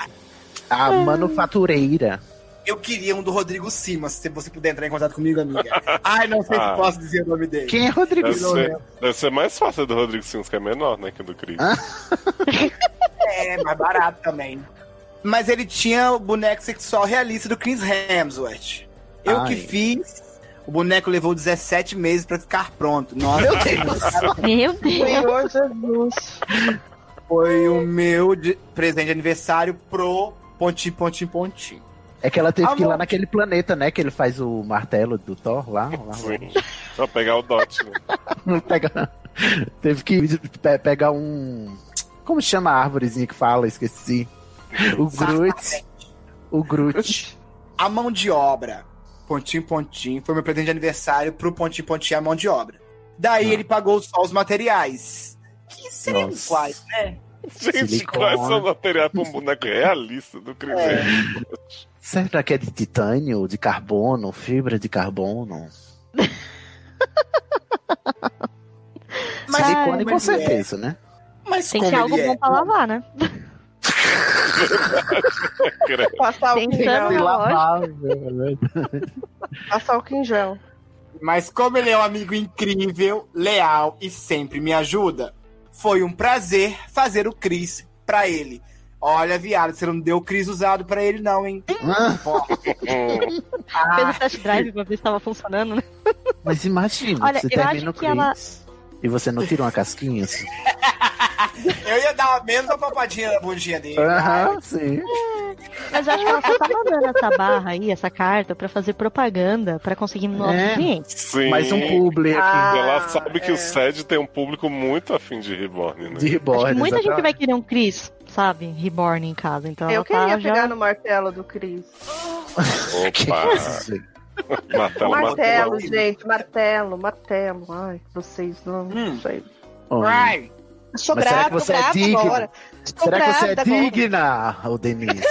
A manufatureira. Eu queria um do Rodrigo Simas, se você puder entrar em contato comigo, amiga. Ai, não sei Ah. se posso dizer o nome dele. Quem é Rodrigo Deve Silva? ser, deve ser mais fácil do Rodrigo Sims, que é menor, né? Que do Cris. Ah. É, mais barato também. Mas ele tinha o boneco sexual realista do Chris Hemsworth. Eu Ai. que fiz, o boneco levou 17 meses pra ficar pronto. Nossa, Meu Deus. Meu Deus. Senhor Jesus. foi o meu de- presente de aniversário pro pontinho, pontinho, pontinho. É que ela teve que ir lá Amor. naquele planeta, né? Que ele faz o martelo do Thor lá. lá, Sim. Pra pegar o dot, né? lá. Pega- Teve que pe- pegar um. Como chama a árvorezinha que fala? Esqueci. O Groot. O Groot. A mão de obra, pontinho, pontinho, foi meu presente de aniversário pro pontinho, pontinho, a mão de obra. Daí Ah. ele pagou só os materiais. Que seriam Nossa. quais, né? Gente, Silicone. quais são os materiais pra um boneco realista do Cris É. Será que é de titânio, de carbono, fibra de carbono? Mas Silicone como com ele certeza, né? É? Mas Tem como que ser algo ele bom é? pra lavar, né? Passar o gel. Passar o gel. Mas como ele é um amigo incrível, leal e sempre me ajuda, foi um prazer fazer o Chris pra ele. Olha, viado, você não deu Cris usado pra ele, não, hein? Ah, Fez o test drive pra ver se tava funcionando, né? mas imagina, Olha, você eu o acho que ela- Chris e você não tira uma casquinha assim. Eu ia dar a mesma papadinha na bundinha dele. Aham, sim. Mas acho que ela só tá mandando essa barra aí, essa carta, pra fazer propaganda, pra conseguir novos É. clientes. sim. Mais um aqui Ah, Ela sabe que é. o SED tem um público muito afim de Reborn, né? de reborn. que muita gente exatamente. vai querer um Chris, sabe? Reborn em casa. Então Eu tá queria já... pegar no martelo do Cris. Que Opa, isso, gente? martelo, Martelo, martelo. gente, martelo, martelo. Ai, vocês não, Hum. sei. Eu sou Mas será grávida, que você é digna? agora. Será que você é digna, ô Denise,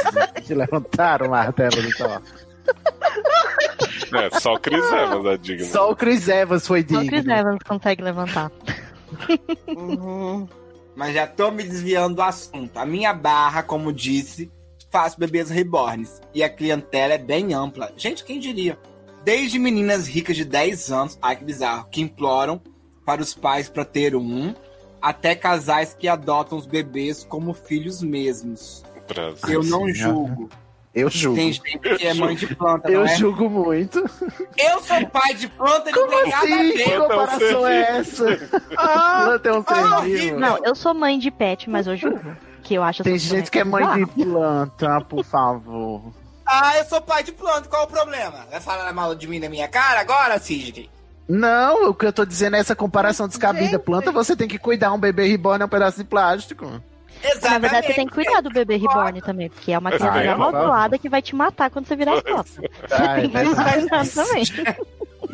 de levantar o martelo do Thor? É, só o Chris Evans é digno. Só o Chris Evans foi Só o Chris digno. Evans consegue levantar. Uhum. Mas já tô me desviando do assunto. A minha barra, como disse, faz bebês reborns. E a clientela é bem ampla. Gente, quem diria? Desde meninas ricas de 10 anos, ai que bizarro, que imploram para os pais para ter um, até casais que adotam os bebês como filhos mesmos. Brasil. Eu não julgo. Eu julgo. Tem gente que é mãe de planta, Eu não é? julgo muito. Eu sou pai de planta e não Como tem nada a assim? ver. Que é um comparação é essa? Ah, Planta é um ser ah, horrível. Não, eu sou mãe de pet, mas eu julgo. Que eu acho Tem gente que é mãe de planta, por favor. Ah, eu sou pai de planta, qual o problema? Vai falar mal de mim na minha cara agora, Sidney? Não, o que eu tô dizendo é essa comparação descabida. Gente. Planta, você tem que cuidar. Um bebê reborn é um pedaço de plástico. Exatamente. Na verdade, você tem que cuidar do bebê reborn também, porque é uma Ah, criatura é? amaldiçoada que vai te matar quando você virar as costas. Ah, é Mas verdade. faz nada também.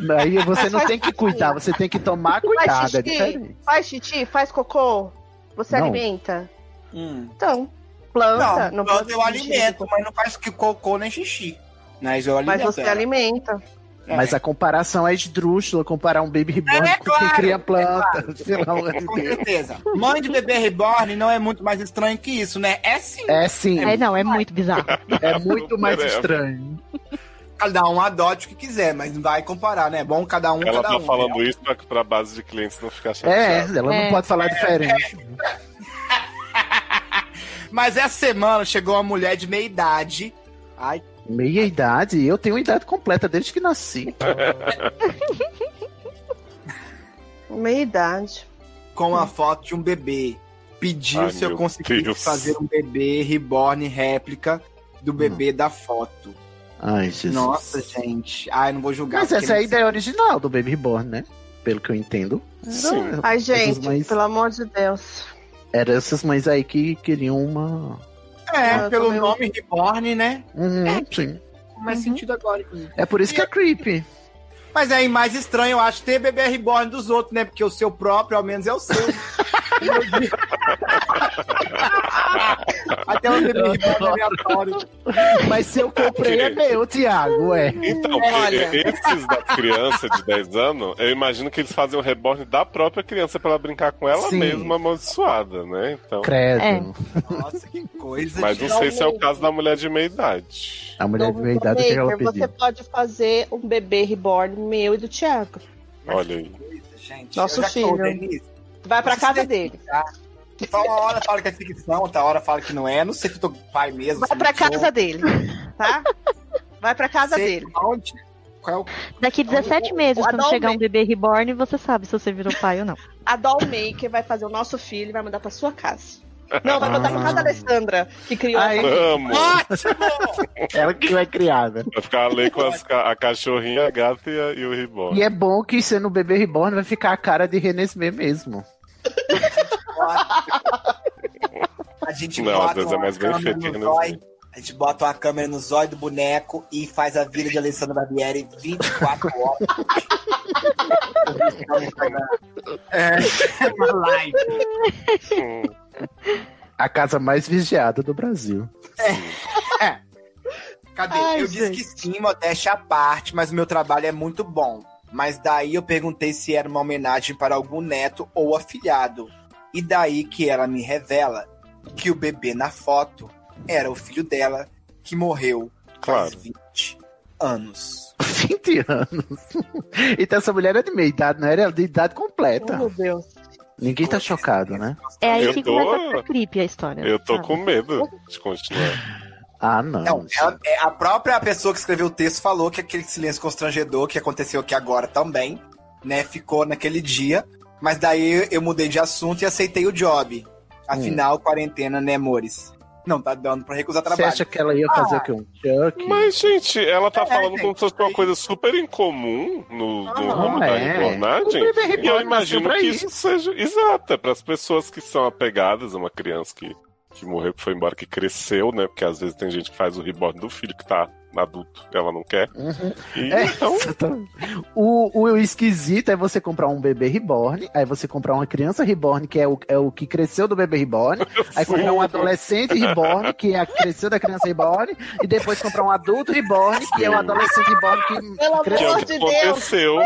Aí você não tem que cuidar, você tem que tomar cuidado. Faz É xixi, diferente. faz xixi, faz cocô. Você Não. alimenta? Hum. Então, planta. Não, Não, planta eu alimento, mas não faz que cocô nem xixi. Mas eu Mas alimento. você ela. alimenta. É. Mas a comparação é esdrúxula, comparar um baby reborn É, com quem claro, cria planta. Pelo amor de Com certeza. Mãe de bebê reborn não é muito mais estranho que isso, né? É sim. É sim, É, não, é muito bizarro. é muito mais é. estranho. Cada um adote o que quiser, mas não vai comparar, né? É bom cada um, Ela cada tá um. falando né? isso pra, pra base de clientes não ficar É, chateada. ela É. não pode falar diferente. Mas essa semana chegou uma mulher de meia idade. Ai, Meia idade, eu tenho idade completa desde que nasci. Meia idade. com a foto de um bebê. Pediu Ai, se eu conseguisse Deus. fazer um bebê reborn réplica do bebê da foto. Ai, Jesus. Nossa, gente. Ai, não vou julgar. Mas porque essa é a ideia original do Baby Reborn, né? Pelo que eu entendo. Sim. Ai, gente, pelo amor de Deus. Eram essas mães aí que queriam uma. É, Eu pelo também- nome reborn, né? Uhum, É. sim. Faz Uhum. sentido agora, inclusive. É por isso que é creepy. Mas aí, mais estranho, eu acho, ter bebê reborn dos outros, né? Porque o seu próprio, ao menos, é o seu. Até o bebê reborn é aleatório. Mas se eu comprei é meu, Thiago, ué. Então, Olha. e- esses da criança de 10 anos, eu imagino que eles fazem o reborn da própria criança pra ela brincar com ela Sim. mesma amaldiçoada, né? Então, Credo. É. Nossa, que coisa. mas não sei se é o caso da mulher de meia idade. A mulher de meia idade, o que ela Maker, você pediu? pode fazer um bebê reborn meu e do Thiago. Olha aí. Gente, Nosso já tô, filho. Denise, Vai pra casa tem- dele. Só uma hora fala que é ficção, outra hora fala que não é. Não sei eu tô pai mesmo. Vai se pra não sou. casa dele, tá? Vai pra casa Sei dele. Onde? Qual é o Daqui 17 meses, o quando chegar um bebê reborn, você sabe se você virou pai ou não. A Dollmaker vai fazer o nosso filho e vai mandar pra sua casa. Não, vai mandar pra casa da Alessandra, que criou Ai. Amo! Ótimo! Ela que é criada. Vai ficar ali com as a cachorrinha, a gata e, a- e o reborn. E é bom que sendo bebê reborn vai ficar a cara de Renesmee mesmo. A gente Não, às bota é uma mais bem câmera no Renesmee. zóio. A gente bota uma câmera no zóio do boneco e faz a vida de Alessandra Barbieri 24 horas. é, uma live. A casa mais vigiada do Brasil. Cadê? Ai, eu disse gente. que sim, modéstia à parte, mas o meu trabalho é muito bom. Mas daí eu perguntei se era uma homenagem para algum neto ou afilhado. E daí que ela me revela que o bebê na foto era o filho dela, que morreu Claro. faz 20 anos. 20 anos. Então essa mulher é de meia idade, não era? Ela é de idade Oh, completa. meu Deus. Ninguém tá chocado, né? É aí Eu que tô- começa a ficar creepy a história. Eu tô sabe? com medo de continuar. Ah, não. Não, ela- é, a própria pessoa que escreveu o texto falou que aquele silêncio constrangedor que aconteceu aqui agora também, né, ficou naquele dia. Mas daí eu mudei de assunto e aceitei o job. Afinal, quarentena, né, amores? Não tá dando pra recusar Você trabalho. acha que ela ia fazer o quê? Um Chuck? Mas, gente, ela tá É, falando gente, como se fosse uma coisa super incomum no, no Aham. ramo da É. rebornagem. O bebê E eu imagino que isso. isso seja. Exato, é para as pessoas que são apegadas a uma criança que, que morreu, que foi embora, que cresceu, né? Porque às vezes tem gente que faz o reborn do filho que tá adulto, ela não quer. Uhum. E, É, então, o, o esquisito é você comprar um bebê reborn, aí você comprar uma criança reborn, que é o, é o que cresceu do bebê reborn, aí comprar um adolescente reborn, que é a que cresceu da criança reborn, e depois comprar um adulto reborn, que é o adolescente reborn que Pelo é amor cresceu. o que de Deus. aconteceu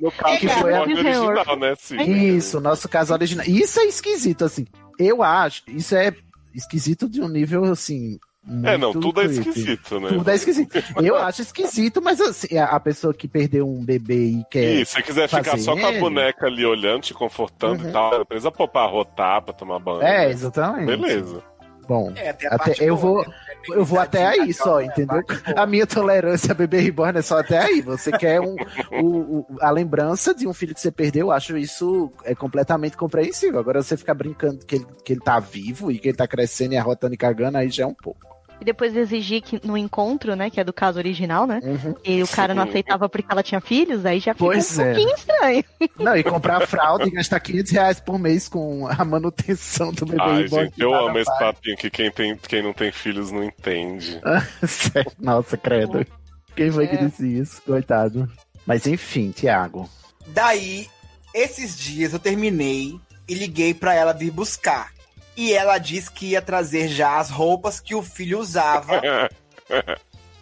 no caso Que do foi a- reborn original, né? Sim. Isso, nosso caso original. Isso é esquisito, assim. Eu acho, isso é esquisito de um nível, assim. É, não, tudo é creepy. esquisito, né? Tudo é esquisito. Eu acho esquisito, mas assim, a pessoa que perdeu um bebê e quer. E se você quiser ficar só com a boneca ali olhando, te confortando Uhum. e tal, precisa pôr pra rotar, pra tomar banho. É, né? exatamente. Beleza. Bom, É, Até- eu boa, vou- né? Eu vou até aí só, entendeu? A minha tolerância a bebê reborn é só até aí. Você quer um, o- o- a lembrança de um filho que você perdeu, eu acho isso é completamente compreensível. Agora você ficar brincando que ele, que ele tá vivo e que ele tá crescendo e arrotando e cagando, aí já é um pouco. E depois exigir que no encontro, né, que é do caso original, né, Uhum. e o cara não Sim. aceitava porque ela tinha filhos, aí já fica Pois um é. pouquinho estranho. Não, e comprar fralda e gastar 500 reais por mês com a manutenção do bebê Ai, gente, eu que amo esse papinho que quem, tem, quem não tem filhos não entende. Sério, Nossa, credo. Quem foi que É. disse isso? Coitado. Mas enfim, Tiago. Daí, esses dias eu terminei e liguei pra ela vir buscar. E ela disse que ia trazer já as roupas que o filho usava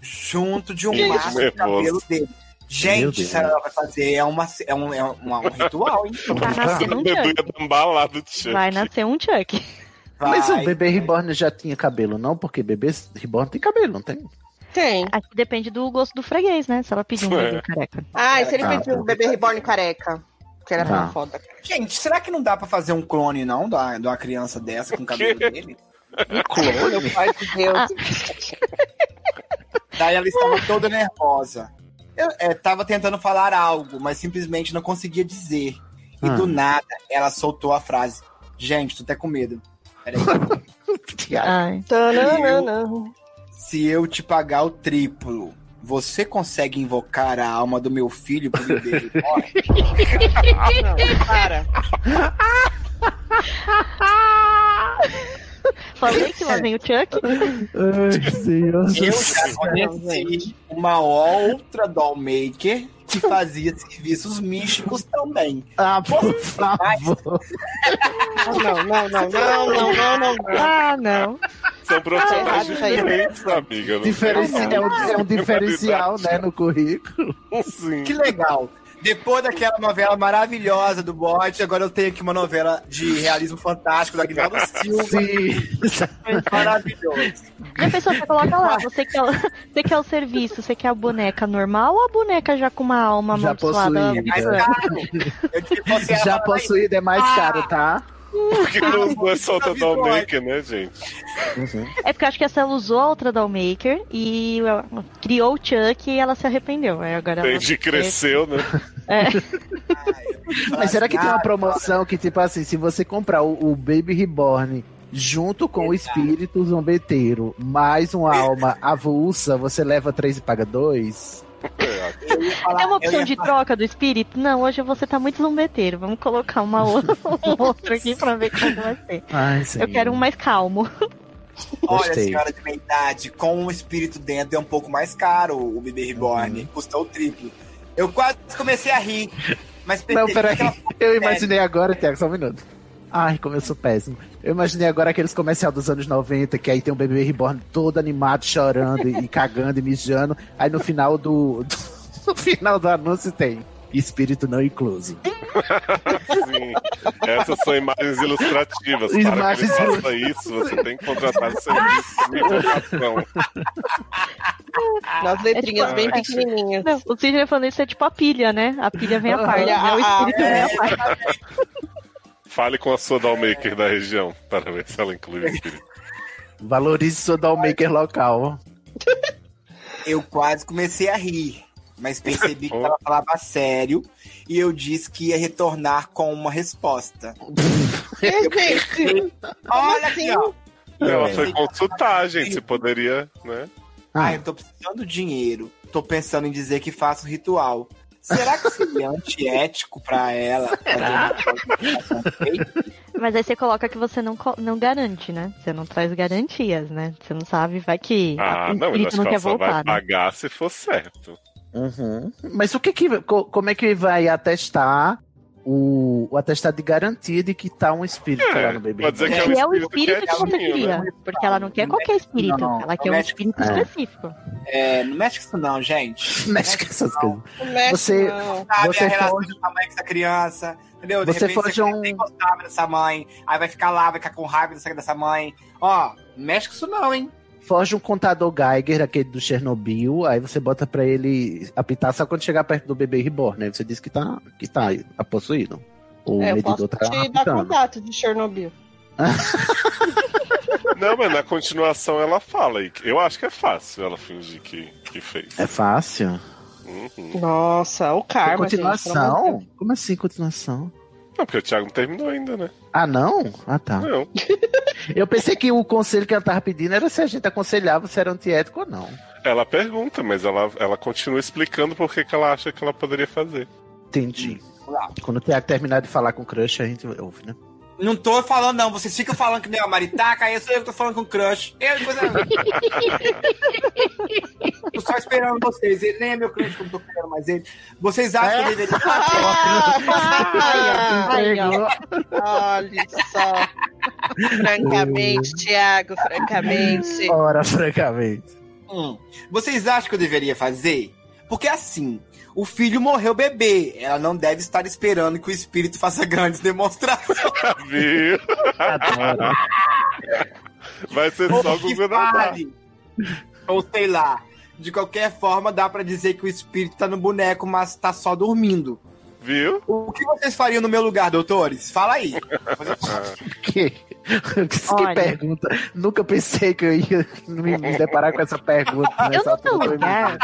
junto de um Gente, maço de cabelo dele. Gente, isso ela vai fazer é, uma, é, um, é um, um ritual, hein? Vai nascer um Chuck. Vai nascer um Chuck. Mas o Vai. bebê reborn já tinha cabelo, não? Porque bebê reborn tem cabelo, não tem? Tem. Aqui depende do gosto do freguês, né? Se ela pedir um É. bebê careca. Ah, e se ele Ah, pedir um pô. bebê reborn careca? Que era Ah. foda. Gente, será que não dá pra fazer um clone, não, de uma, de uma criança dessa com o cabelo dele? Meu pai de Deus. Ah. Daí ela estava toda nervosa. Eu é, tava tentando falar algo, mas simplesmente não conseguia dizer. E Ah. do nada, ela soltou a frase. Gente, tô até com medo. Peraí. Ai. Tananana. Se eu te pagar o triplo, você consegue invocar a alma do meu filho pro bebê reborn? Não, para. Falei que lá vem o Chuck. Ai, senhor. Eu já conheci uma outra dollmaker que fazia serviços místicos também. Ah, por favor. Não, não, não, não, não, não, não, não. Ah, não. São profissionais Tá errado isso aí. diferentes, amiga. Diferenci- é, um, é um diferencial, né, no currículo. Sim. Que legal. Depois daquela novela maravilhosa do Bot, agora eu tenho aqui uma novela de realismo fantástico da Aguinaldo Silva. Sim. Maravilhoso. E a pessoa coloca lá, você quer, o- você quer o serviço, você quer a boneca normal ou a boneca já com uma alma Já amaldiçoada? possuída. Mais caro. Já possuído é mais caro, tá? Porque não, não é só o Nunca vi Dollmaker, né, gente? É porque eu acho que essa ela usou a outra Dollmaker e ela criou o Chuck e ela se arrependeu. Aí agora ela... Cresceu, né? É. Mas será que tem uma promoção que, tipo assim, se você comprar o, o Baby Reborn junto com o espírito zombeteiro, mais uma alma avulsa, você leva três e paga dois? É, uma opção de troca do espírito? Não, hoje você tá muito zombeteiro. Vamos colocar uma outra, um outro aqui pra ver como vai ser. Ai, Eu quero um mais calmo. Olha, senhora de verdade, com um espírito dentro é um pouco mais caro o bebê reborn. Uhum. Custa o triplo. Eu quase comecei a rir. Mas Não, peraí. Eu imaginei agora, Tiago, só um minuto. Ai, como eu sou péssimo. Eu imaginei agora aqueles comercial dos anos 90, que aí tem um bebê reborn todo animado, chorando e, e cagando e mijando. Aí no final do, do- No final do anúncio tem. Espírito não incluso. Sim. Essas são imagens ilustrativas. Imagens Para que ele faça isso, você tem que contratar serviço de ilustração. Nas letrinhas É bem tipo- pequenininhas. Não, o Sidney falando isso é tipo a pilha, né? A pilha vem a parte, né? O ah, espírito vem a parte. Fale com a sua dollmaker da região para ver se ela inclui o espírito. Valorize seu dollmaker local. Eu quase comecei a rir, mas percebi que ela falava sério e eu disse que ia retornar com uma resposta. Gente, Olha aqui, ó. Ela foi consultar, gente, se poderia, né? Ah, eu tô precisando de dinheiro. Tô pensando em dizer que faço ritual. Será que seria antiético pra ela? Mas aí você coloca que você não, não garante, né? Você não traz garantias, né? Você não sabe, vai que Ah, o não, mas acho não que quer ela só vai voltar, né? pagar se for certo. Uhum. Mas o que que, co- como é que vai atestar o, o atestado de garantia de que tá um espírito É, lá no bebê? pode dizer que Que é o espírito que você quietinho, queria. né? Porque ela não quer qualquer espírito. Não, ela quer não um mexe- espírito é. específico. É, não mexe com isso não, gente. Mexe com essas coisas. não mexe, Você- não. Sabe Você a relação foge- da mãe com essa criança, entendeu? De Você repente foge você um- nem gostava dessa mãe, aí vai ficar lá, vai ficar com raiva dessa mãe. Ó, não mexe com isso não, hein? Foge um contador Geiger, aquele do Chernobyl, aí você bota pra ele apitar só quando chegar perto do bebê reborn, né? Você diz que tá, que tá possuído. O É, eu posso medidor tá te dar apitando. contato de Chernobyl. Não, mas na continuação ela fala. e Eu acho que é fácil ela fingir que, que fez. É fácil. Uhum. Nossa, o karma, gente, continuação? Deus. Como assim continuação? Não, porque o Thiago não terminou ainda, né? Ah, não? Ah, tá. Não. Eu pensei que o conselho que ela tava pedindo era se a gente aconselhava se era antiético ou não. Ela pergunta, mas ela, ela continua explicando por que ela acha que ela poderia fazer. Entendi. Quando o Tiago terminar de falar com o crush, a gente ouve, né? Não tô falando, não. Vocês ficam falando que nem a Maritaca, aí sou eu que tô falando com o crush. Eu depois eu... tô só esperando vocês. Ele nem é meu crush, como tô querendo mais ele. Vocês acham que eu deveria. Aí, ó. Olha só. francamente, Thiago, francamente. Ora, francamente. Hum. Vocês acham que eu deveria fazer? Porque assim, o filho morreu bebê. Ela não deve estar esperando que o espírito faça grandes demonstrações. Viu? Adoro. Vai ser Ou só Google fale. Ou sei lá. De qualquer forma, dá pra dizer que o espírito tá no boneco, mas tá só dormindo. Viu? O que vocês fariam no meu lugar, doutores? Fala aí. Que, que Olha. pergunta. Nunca pensei que eu ia me, deparar com essa pergunta. Eu da minha lugar.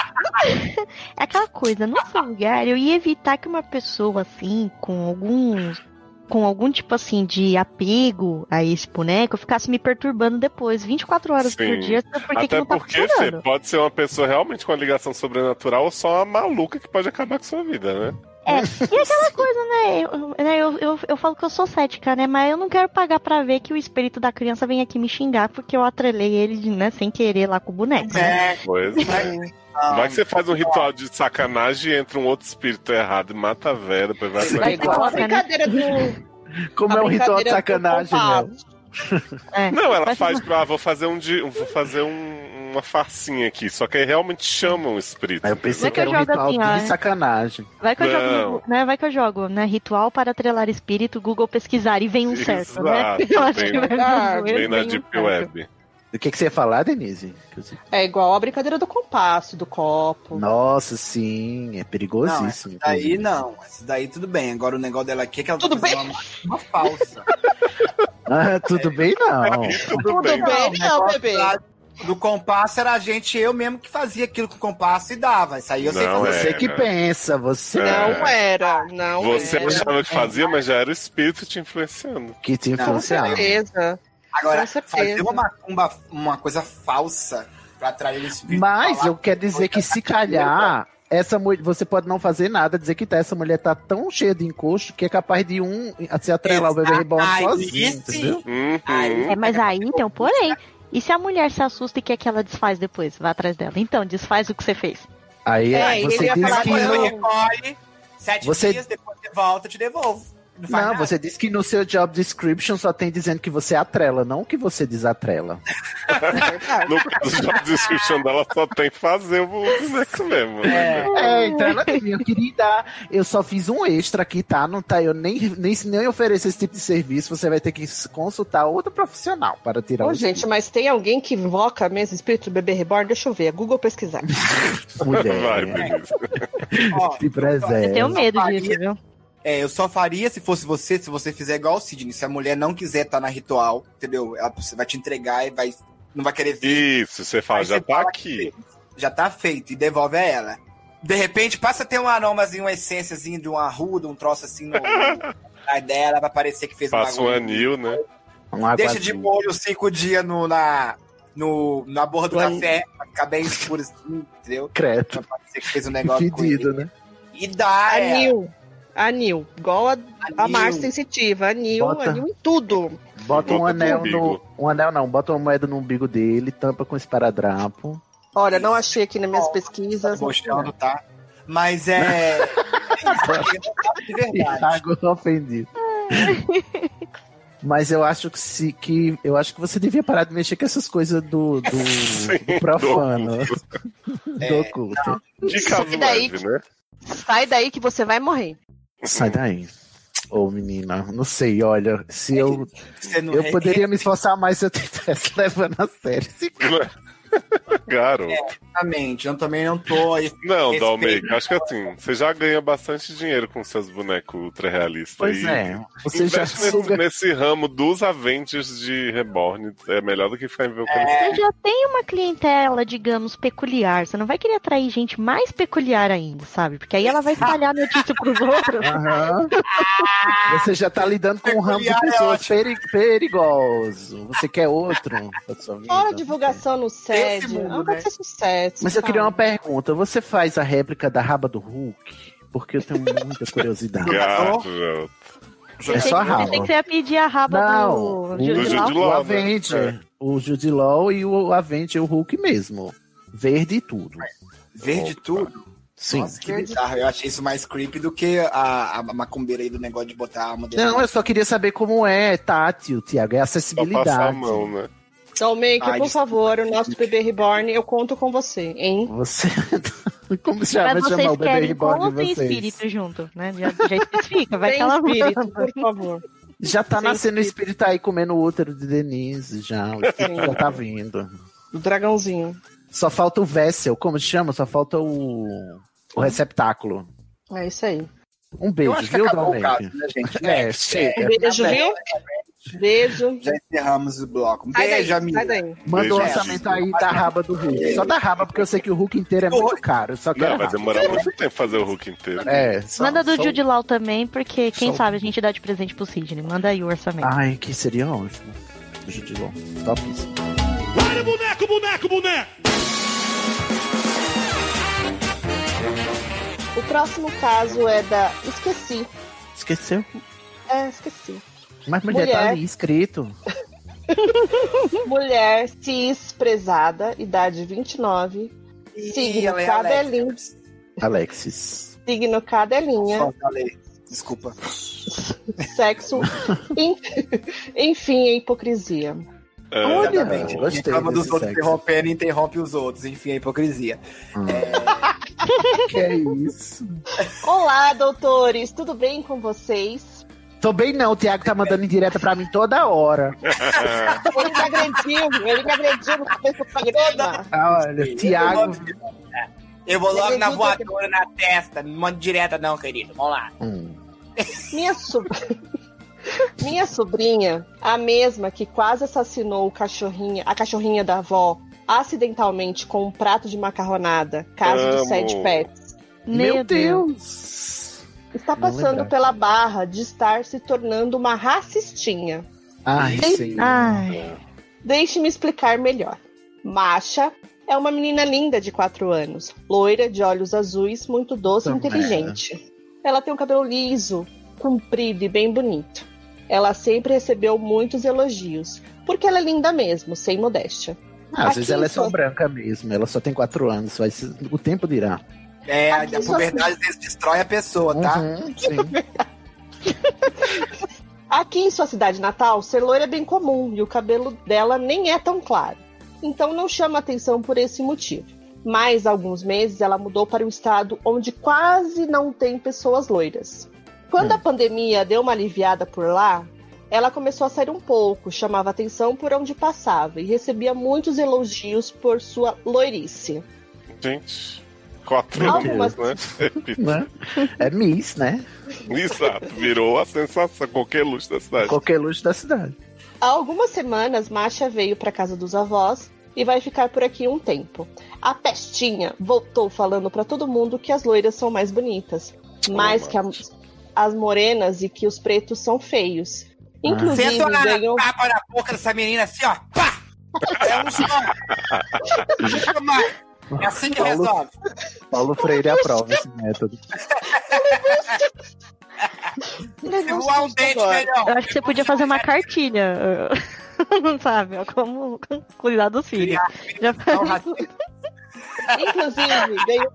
É aquela coisa, no seu lugar, eu ia evitar que uma pessoa assim, com alguns. Com algum tipo assim de apego a esse boneco, ficasse me perturbando depois, 24 horas por Sim. dia, porque que Até não tá porque, Fê, pode ser uma pessoa realmente com uma ligação sobrenatural ou só uma maluca que pode acabar com sua vida, né? É, e aquela coisa, né? Eu, né, eu, eu, eu falo que eu sou cética, né? Mas eu não quero pagar pra ver que o espírito da criança vem aqui me xingar porque eu atrelei ele, né, sem querer lá com o boneco. né? É, Pois é. Vai que você faz um ritual de sacanagem e entra um outro espírito errado e mata a Vera, depois vai Vai É igual a brincadeira do. Como a é um ritual de sacanagem, né? É. Não, ela Faz faz uma- pra. ah, Vou fazer um de, vou fazer um- uma farcinha aqui, só que aí realmente chamam o espírito. Aí eu pensei Vai que que era um eu jogo ritual assim, de é. sacanagem. Vai que eu Não. jogo, né? Vai que eu jogo, né? Ritual para atrelar espírito, Google pesquisar e vem um certo, né? Exato, Eu acho bem- que vai Ah, vem Bem na um Deep certo. Web. O que, que você ia falar, Denise? É igual a brincadeira do compasso, do copo. Nossa, sim, é Não, perigosíssimo. essa daí não. Essa daí tudo bem. Agora o negócio dela aqui é que ela Tudo tá fazendo uma, uma falsa. Ah, tudo bem, não. Tudo, Tudo bem. bem, não, negócio bebê. Do compasso era a gente, eu mesmo que fazia aquilo com o compasso e dava. Isso aí eu sei Não, fazer. Você é. que pensa, você Não era, não Você era. achava que fazia, mas já era o espírito te influenciando. que te Não, Com influenciava. certeza. Agora, Com certeza. fazer uma macumba, uma coisa falsa pra atrair o espírito. Mas eu quero dizer que se calhar, essa mulher, você pode não fazer nada, dizer que tá, essa mulher tá tão cheia de encosto que é capaz de um se atrelar o bebê reborn sozinho, entendeu? Uhum. É, mas aí tem um porém. E se a mulher se assusta e quer que ela desfaz depois? Vai atrás dela. Então, desfaz o que você fez. Aí É, ele você ia diz falar que eu recolhe, sete Você- dias, depois você volta, eu te devolvo. Não, faz Não, nada. você disse que no seu job description só tem dizendo que você atrela, não que você desatrela. No caso, job description dela só tem fazer o boneco mesmo. É, então ela tem, eu queria dar. Eu só fiz um extra aqui, tá? Não tá, eu nem, nem, nem ofereço esse tipo de serviço. Você vai ter que consultar outro profissional para tirar Ô, o gente, mas tem alguém que invoca mesmo espírito do bebê reborn? Deixa eu ver, é Google pesquisar. mulher. Vai, beleza. Ó, Se Eu tenho medo disso, viu? É, eu só faria se fosse você, se você fizer igual o Sidney. Se a mulher não quiser estar na ritual, entendeu? Ela você vai te entregar e vai, não vai querer ver. Isso, você fala, já você tá aqui. Já tá feito e devolve a ela. De repente, passa a ter um aromazinho, uma essênciazinho de um arruda, um troço assim no, no dela, vai parecer que fez Passa um bagulho. anil, né? Deixa de molho cinco dias no, na, no, na borra do An- café, pra ficar bem escuro assim, entendeu? Credo. Pra parecer que fez um negócio com Fedido, ele. né? E dá, é. Anil. Igual a, a. Márcia sensitiva. Anil, Bota. anil em tudo. Bota um Bota no anel no. Um anel não, bota uma moeda no umbigo dele, tampa com esparadrapo. Olha, não achei aqui nas minhas pesquisas. Gostando, tá? Mas é. de verdade. Thiago ofendido. Mas eu acho que, se, que eu acho que você devia parar de mexer com essas coisas do, do, do profano, do oculto. De caso Sai daí. leve, né? Sai daí que você vai morrer. Sai daí. Ô menina, não sei, olha, se eu, eu re- poderia me esforçar mais se eu tivesse levando a sério esse cara. Garoto. Exatamente, eu também não tô aí. Não. Dalmake, acho que assim, você já ganha bastante dinheiro com seus bonecos ultra realistas. Pois e é, você já investe nesse, suga. nesse ramo dos Avengers de Reborn. É melhor do que ficar invocando Você já tem uma clientela, digamos, peculiar. Você não vai querer atrair gente mais peculiar ainda, sabe? Porque aí ela vai espalhar notícia pros outros. Aham. Você já tá lidando com um ramo de é pessoas peri perigoso. Você quer outro sua vida? Fora divulgação no Mundo, Não vai né? ser sucesso. Mas eu queria uma sabe? pergunta. Você faz a réplica da raba do Hulk? Porque eu tenho muita curiosidade. Garoto. É só a Eu pensei raba. que você ia pedir a raba Não, do o, Jude Law. o né? Avenger. O Jude Law e o Avenger, o Hulk mesmo. Verde e tudo. Verde Opa. tudo. Sim. Nossa, que bizarro. Eu achei isso mais creepy do que a, a macumbeira aí do negócio de botar a dele. Não, eu só queria saber como é tátil, Tiago. É Só acessibilidade. passar a mão, né? Então, Make, Ai, por favor, o nosso bebê reborn, eu conto com você, hein? Você. Como se chama chamar o bebê querem reborn de tem vocês? espírito junto, né? Já, já especifica, vai ela espírito, por favor. Já tá Sem nascendo o espírito. espírito aí comendo o útero de Denise, já. O espírito já tá vindo. O dragãozinho. Só falta o vessel, como chama? Só falta o, o receptáculo. É isso aí. Um beijo, viu, caso, né, gente? É, chega. Beijo, tá viu? Beijo. Já encerramos o bloco. Um daí, beijo, amiga. daí. Manda o Beijo. orçamento aí da raba do Hulk. Só da raba, porque eu sei que o Hulk inteiro é muito caro. Só quero Não, vai raba. demorar muito tempo fazer o Hulk inteiro. É, só- Manda do só- Jude Law também, porque quem só- sabe a gente dá de presente pro Sidney. Manda aí o orçamento. Ai, que seria ótimo. Judilon. Top isso. Olha, boneco, boneco, boneco! O próximo caso é da. Esqueci. Esqueceu? É, esqueci. Mas mulher, tá Mulher. ali escrito. Mulher cis prezada, idade 29. Signo ela é cadelinha. Alex. Alexis. Signo cadelinha. Só falei. Desculpa. Sexo. en- Enfim, a hipocrisia. É, Olha, Exatamente. gostei Reclama dos outros sexo. interrompendo e interrompe os outros. Enfim, a hipocrisia. Que é isso? Olá, doutores, tudo bem com vocês? Tô bem não, o Thiago tá mandando indireta pra mim toda hora. Ele me agrediu, ele me agrediu no começo do programa. Ah, Olha, Thiago. Eu vou logo na voadora na testa. Não manda direta, não, querido. Vamos lá. Hum. Minha, so- Minha sobrinha, a mesma que quase assassinou o cachorrinha, a cachorrinha da avó, acidentalmente com um prato de macarronada, caso Amo. de sete pets, Meu Deus. Está passando pela barra de estar se tornando uma racistinha. Ai, Ei. sim. Ai, Deixe-me explicar melhor. Masha é uma menina linda de 4 anos, loira, de olhos azuis, muito doce e Puta inteligente. Ela tem um cabelo liso, comprido e bem bonito. Ela sempre recebeu muitos elogios, porque ela é linda mesmo, sem modéstia. Ah, às vezes ela é só- branca mesmo. Ela só tem quatro anos. Vai ser... O tempo dirá. É, a só- puberdade às vezes destrói a pessoa, tá? Uhum, sim. Aqui em sua cidade natal, ser loira é bem comum e o cabelo dela nem é tão claro. Então não chama atenção por esse motivo. Mas há alguns meses ela mudou para um estado onde quase não tem pessoas loiras. Quando a pandemia deu uma aliviada por lá, ela começou a sair um pouco, chamava atenção por onde passava e recebia muitos elogios por sua loirice. Gente, Quatro Algumas- né? Né? É Miss, né? Exato, virou a sensação, qualquer luxo da cidade. Qualquer luxo da cidade. Há algumas semanas, Masha veio para casa dos avós e vai ficar por aqui um tempo. A pestinha voltou falando para todo mundo que as loiras são mais bonitas, mais que a- as morenas e que os pretos são feios. Inclusive, Senta na ganhou. tapa na boca dessa menina assim, ó. Pá! É um só. É assim que Paulo- resolve. Paulo Freire aprova esse método. Um dente melhor. Eu acho que você podia fazer uma cartilha, sabe? Como cuidar dos filhos. Já racista. Inclusive, ganhou.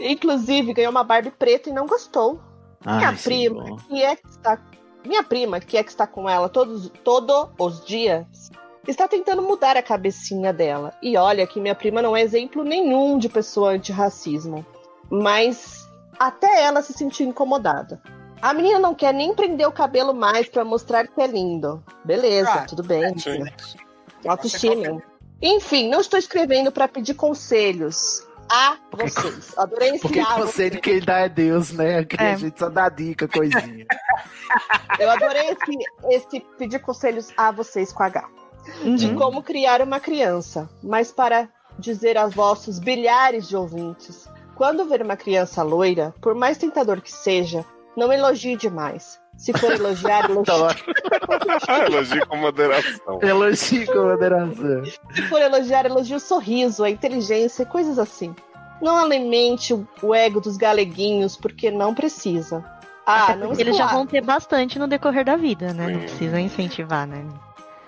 Inclusive, ganhou uma Barbie preta e não gostou. Minha Ai, prima, senhor. que é que está. Minha prima, que é que está com ela todos, todos os dias, está tentando mudar a cabecinha dela. E olha que minha prima não é exemplo nenhum de pessoa antirracismo. Mas até ela se sentiu incomodada. A menina não quer nem prender o cabelo mais pra mostrar que é lindo. Beleza, Ah, tudo bem. Sim. Autoestima. Enfim, não estou escrevendo pra pedir conselhos a vocês. Adorei esse Porque diálogo. conselho quem dá é Deus, né? Que É. a gente só dá dica, coisinha. Eu adorei esse, esse pedir conselhos a vocês com H. De Uhum. como criar uma criança. Mas para dizer aos vossos bilhares de ouvintes, quando ver uma criança loira, por mais tentador que seja, não elogie demais. Se for elogiar, elogie. Adoro. Elogio com moderação. Elogio com moderação. Se for elogiar, elogie o sorriso, a inteligência e coisas assim. Não alimente o- ego dos galeguinhos, porque não precisa. Ah, não eles já vão ter bastante no decorrer da vida, né? Não Sim. precisa incentivar, né?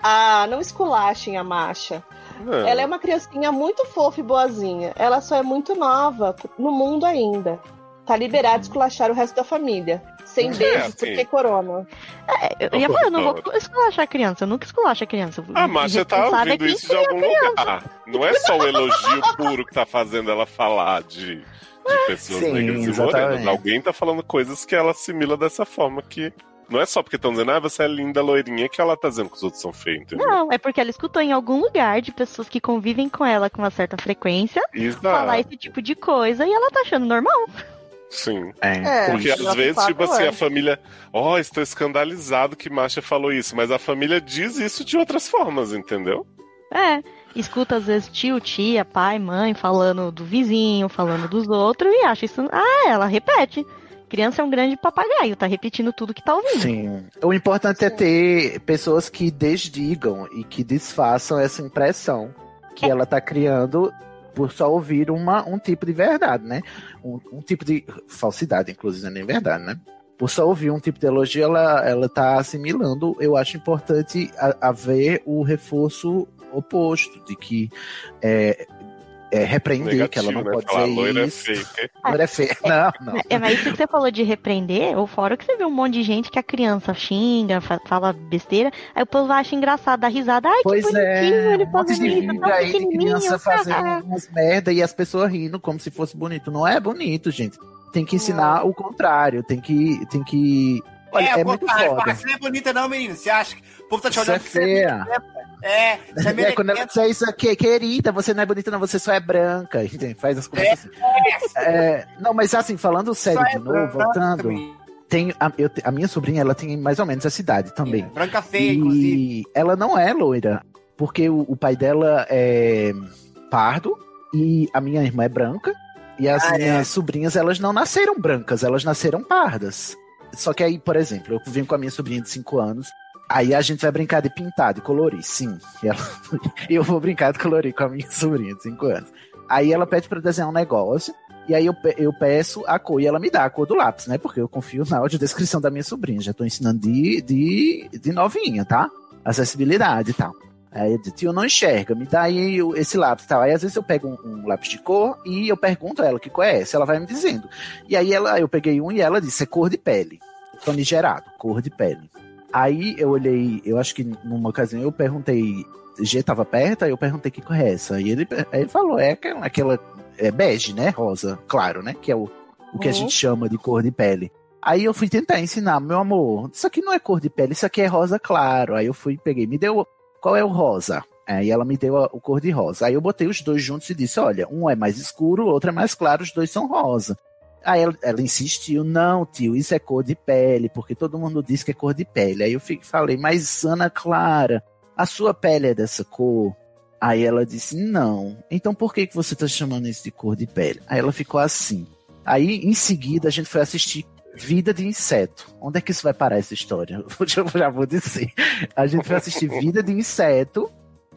Ah, não esculachem a Masha. Não. Ela é uma criancinha muito fofa e boazinha. Ela só é muito nova no mundo ainda. Tá liberada de esculachar o resto da família. Sem É, beijo, assim. porque corona. É, eu eu não vou esculachar a criança, eu nunca esculacho a criança. A Márcia tá Responsável é ouvindo quem isso de algum lugar. Não é só o elogio puro que tá fazendo ela falar de, de pessoas Sim, negras e morenas. Alguém tá falando coisas que ela assimila dessa forma que. Não é só porque estão dizendo, ah, você é linda, loirinha, que ela tá dizendo que os outros são feios, entendeu? Não, é porque ela escutou em algum lugar de pessoas que convivem com ela com uma certa frequência Exato. falar esse tipo de coisa e ela tá achando normal. Sim. É. É, Porque às tá vezes, tipo assim, a família. Ó, estou escandalizado que Masha falou isso, mas a família diz isso de outras formas, entendeu? É, escuta às vezes tio, tia, pai, mãe falando do vizinho, falando dos outros e acha isso. Ah, ela repete. Criança é um grande papagaio, tá repetindo tudo que tá ouvindo. Sim. O importante é ter pessoas que desdigam e que desfaçam essa impressão que ela tá criando por só ouvir uma, um tipo de verdade, né? Um, um tipo de falsidade, inclusive, não é nem verdade, né? Por só ouvir um tipo de elogio, ela, ela tá assimilando. Eu acho importante a- haver o reforço oposto, de que é, é repreender, que ela não né? pode Falar dizer loira é isso. feio. Não é feio. Não, não. É, mas isso que você falou de repreender, ou fora que você vê um monte de gente que a criança xinga, fa- fala besteira, aí o povo acha engraçado, dá risada, ai, Pois que bonitinho, é, ele um de fazendo isso, tão aí de criança fazendo umas merda e as pessoas rindo como se fosse bonito. Não é bonito, gente. Tem que ensinar o contrário, tem que. Tem que... Olha, é, é, muito foda. Você é bonita não, menina. Você acha que o povo tá te Isso olhando é porque você feia. É, você é É, quando ela disser isso aqui, querida, você não é bonita, não, você só é branca. Faz as coisas assim. É, não, mas assim, falando sério Só é de novo, voltando, tem, a, eu a minha sobrinha, ela tem mais ou menos essa idade também. Branca feia, inclusive. E ela não é loira, porque o, o pai dela é pardo e a minha irmã é branca. E as Ah, é. minhas sobrinhas, elas não nasceram brancas, elas nasceram pardas. Só que aí, por exemplo, eu venho com a minha sobrinha de 5 anos, aí a gente vai brincar de pintar, de colorir, sim. Ela- eu vou brincar de colorir com a minha sobrinha de 5 anos. Aí ela pede eu desenhar um negócio, e aí eu, eu peço a cor e ela me dá a cor do lápis, né? Porque eu confio na audiodescrição da minha sobrinha. Já tô ensinando de, de, de novinha, tá? Acessibilidade e tal. Aí eu disse, tio, não enxerga, me dá aí esse lápis e tal. Aí às vezes eu pego um, um lápis de cor e eu pergunto a ela que cor é essa, ela vai me dizendo. E aí ela, eu peguei um e ela disse, é cor de pele. Famigerado, cor de pele. Aí eu olhei, eu acho que numa ocasião eu perguntei, G tava perto, aí eu perguntei que cor é essa. E ele, aí ele falou, é aquela, aquela é bege, né? Rosa, claro, né? Que é o, o que a Uhum. gente chama de cor de pele. Aí eu fui tentar ensinar, meu amor, isso aqui não é cor de pele, isso aqui é rosa claro. Aí eu fui, peguei, me deu, qual é o rosa? Aí ela me deu a- o cor de rosa. Aí eu botei os dois juntos e disse: olha, um é mais escuro, o outro é mais claro, os dois são rosa. Aí ela, ela insistiu: não, tio, isso é cor de pele, porque todo mundo diz que é cor de pele. Aí eu falei: mas Ana Clara, a sua pele é dessa cor? Aí ela disse: não. Então por que, que você tá chamando isso de cor de pele? Aí ela ficou assim. Aí em seguida a gente foi assistir Vida de Inseto. Onde é que isso vai parar essa história? Eu já- já vou dizer. A gente foi assistir Vida de Inseto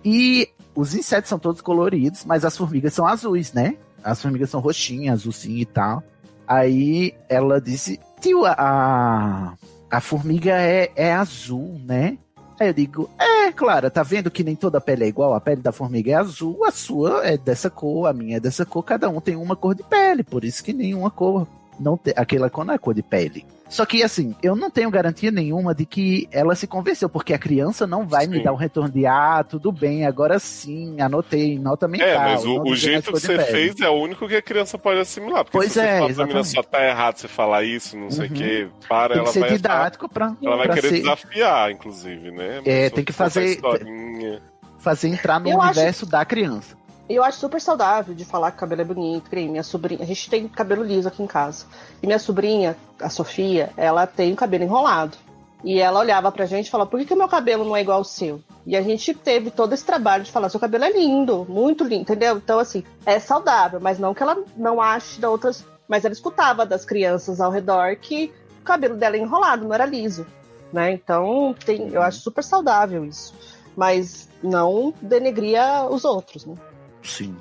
e os insetos são todos coloridos, mas as formigas são azuis, né? As formigas são roxinhas, azulzinho e tal. Aí ela disse: Tio, a, a formiga é, é azul, né? Aí eu digo: É, Clara, tá vendo que nem toda pele é igual? A pele da formiga é azul, a sua é dessa cor, a minha é dessa cor, cada um tem uma cor de pele, por isso que nenhuma cor. Não aquela cor não é cor de pele. Só que, assim, eu não tenho garantia nenhuma de que ela se convenceu, porque a criança não vai me Sim. dar um retorno de ah, tudo bem, agora sim, anotei, nota mental. É, mas o, o jeito que você pele. fez é o único que a criança pode assimilar. Porque Pois se você é, menina exatamente. só tá errado você falar isso, não sei o Uhum. que, para, Tem ela que ser vai achar- didático pra, Ela vai pra querer ser- desafiar, inclusive, né? É, Mas tem que fazer- historinha- fazer entrar no Eu acho- universo da criança. E eu acho super saudável de falar que o cabelo é bonito. que minha sobrinha, a gente tem cabelo liso aqui em casa. E minha sobrinha, a Sofia, ela tem o cabelo enrolado. E ela olhava pra gente e falava: por que, que o meu cabelo não é igual ao seu? E a gente teve todo esse trabalho de falar: seu cabelo é lindo, muito lindo, entendeu? Então, assim, é saudável, mas não que ela não ache da outras. Mas ela escutava das crianças ao redor que o cabelo dela é enrolado, não era liso. Né? Então, tem, eu acho super saudável isso. Mas não denegria os outros, né? Sim.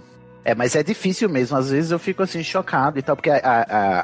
É, mas é difícil mesmo. Às vezes eu fico assim chocado e tal, porque a,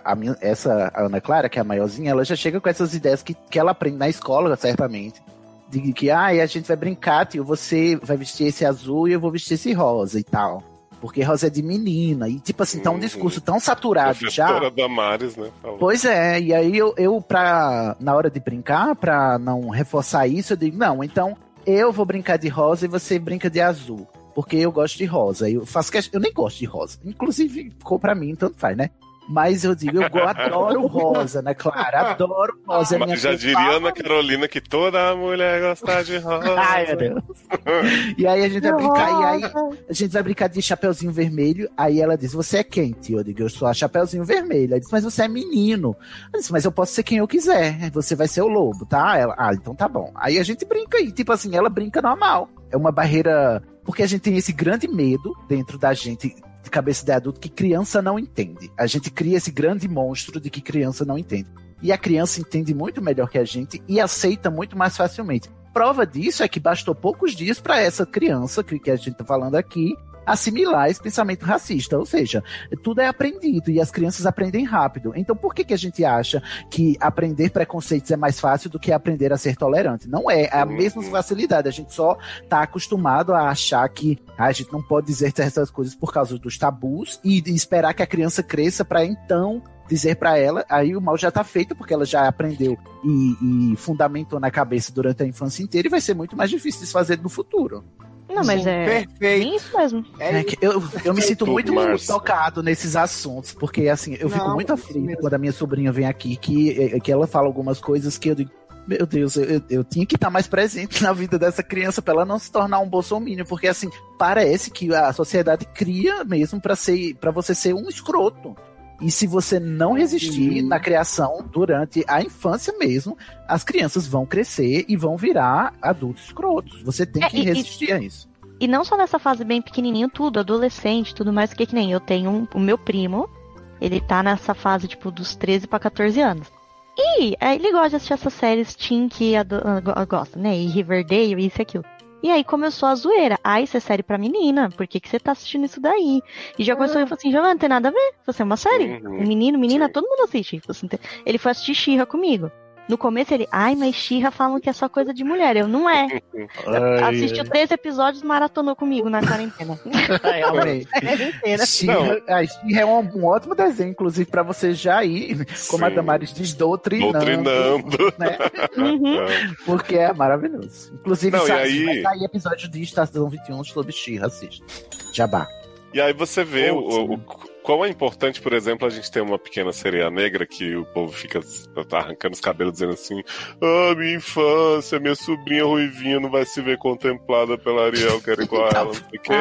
a, a minha- essa a Ana Clara, que é a maiorzinha, ela já chega com essas ideias que, que ela aprende na escola, certamente. De que, ah, a gente vai brincar, tio, você vai vestir esse azul e eu vou vestir esse rosa e tal. Porque rosa é de menina. E, tipo assim, tá um Uhum. discurso tão saturado já. Professora Damares, né? falou. Pois é, e aí eu, eu pra, na hora de brincar, pra não reforçar isso, eu digo, não, então eu vou brincar de rosa e você brinca de azul. Porque eu gosto de rosa. Eu faço questão, eu nem gosto de rosa. Inclusive, ficou pra mim, tanto faz, né? Mas eu digo, eu adoro rosa, né, Clara? Adoro rosa. é já diria. Ana Carolina que toda mulher gosta de rosa. Ai, meu Deus. E aí a gente vai brincar, e aí a gente vai brincar de chapeuzinho vermelho. Aí ela diz: Você é quem, tio? Eu digo: Eu sou a chapeuzinho vermelho. Ela diz: Mas você é menino. Eu disse: Mas eu posso ser quem eu quiser. Você vai ser o lobo, tá? Ela: Ah, então tá bom. Aí a gente brinca aí. Tipo assim, ela brinca normal. É uma barreira. Porque a gente tem esse grande medo dentro da gente. De cabeça de adulto que criança não entende. A gente cria esse grande monstro de que criança não entende. E a criança entende muito melhor que a gente e aceita muito mais facilmente. Prova disso é que bastou poucos dias para essa criança que, que a gente tá falando aqui assimilar esse pensamento racista. Ou seja, tudo é aprendido e as crianças aprendem rápido. Então, por que, que a gente acha que aprender preconceitos é mais fácil do que aprender a ser tolerante? Não é, é a Uhum. mesma facilidade. A gente só tá acostumado a achar que ah, a gente não pode dizer certas coisas por causa dos tabus e, esperar que a criança cresça para então dizer para ela, aí o mal já tá feito, porque ela já aprendeu e, e fundamentou na cabeça durante a infância inteira e vai ser muito mais difícil de se fazer no futuro. Não, mas Sim, é Perfeito. bem isso mesmo. É É que eu, eu me sinto muito tocado nesses assuntos, porque assim, eu fico Não, muito aflito quando a minha sobrinha vem aqui, que, que ela fala algumas coisas que eu digo, meu Deus, eu, eu- eu tinha que estar mais presente na vida dessa criança pra ela não se tornar um bolsominion, porque assim, parece que a sociedade cria mesmo pra ser para você ser um escroto. E se você não resistir Sim. na criação durante a infância mesmo, as crianças vão crescer e vão virar adultos escrotos. Você tem É, que e- e- resistir a isso. E não só nessa fase bem pequenininho, tudo, adolescente, tudo mais, que que nem eu tenho um- o meu primo, ele tá nessa fase, tipo, dos 13 pra 14 anos. E ele gosta de assistir essas séries teen que ah, go- gosta, né? E Riverdale, isso e aquilo. E aí começou a zoeira. Ah, isso é série pra menina. Por que, que você tá assistindo isso daí? E já começou a falar assim, Giovanna, não tem nada a ver. Você é uma série. Uhum. Um menino, menina, todo mundo assiste. Falei Ele foi assistir Xirra comigo. No começo ele, ai, mas Xirra falam que é só coisa de mulher. Eu, não é. Assistiu três episódios e maratonou comigo na quarentena. Ai, amei. É. She-Ra a é um, um ótimo desenho, inclusive, pra você já ir, como a Sim. Damaris diz, doutrinando. Doutrinando. Né? Uhum. Porque é maravilhoso. Inclusive, Não, sabe, aí- vai sair episódio de Estação 21 sobre She-Ra, assista. Jabá. E aí você vê o, o- quão é importante, por exemplo, a gente ter uma pequena sereia negra que o povo fica tá arrancando os cabelos dizendo assim: Ah, minha infância, minha sobrinha ruivinha não vai se ver contemplada pela Ariel, quero igual a ela, não sei o quê.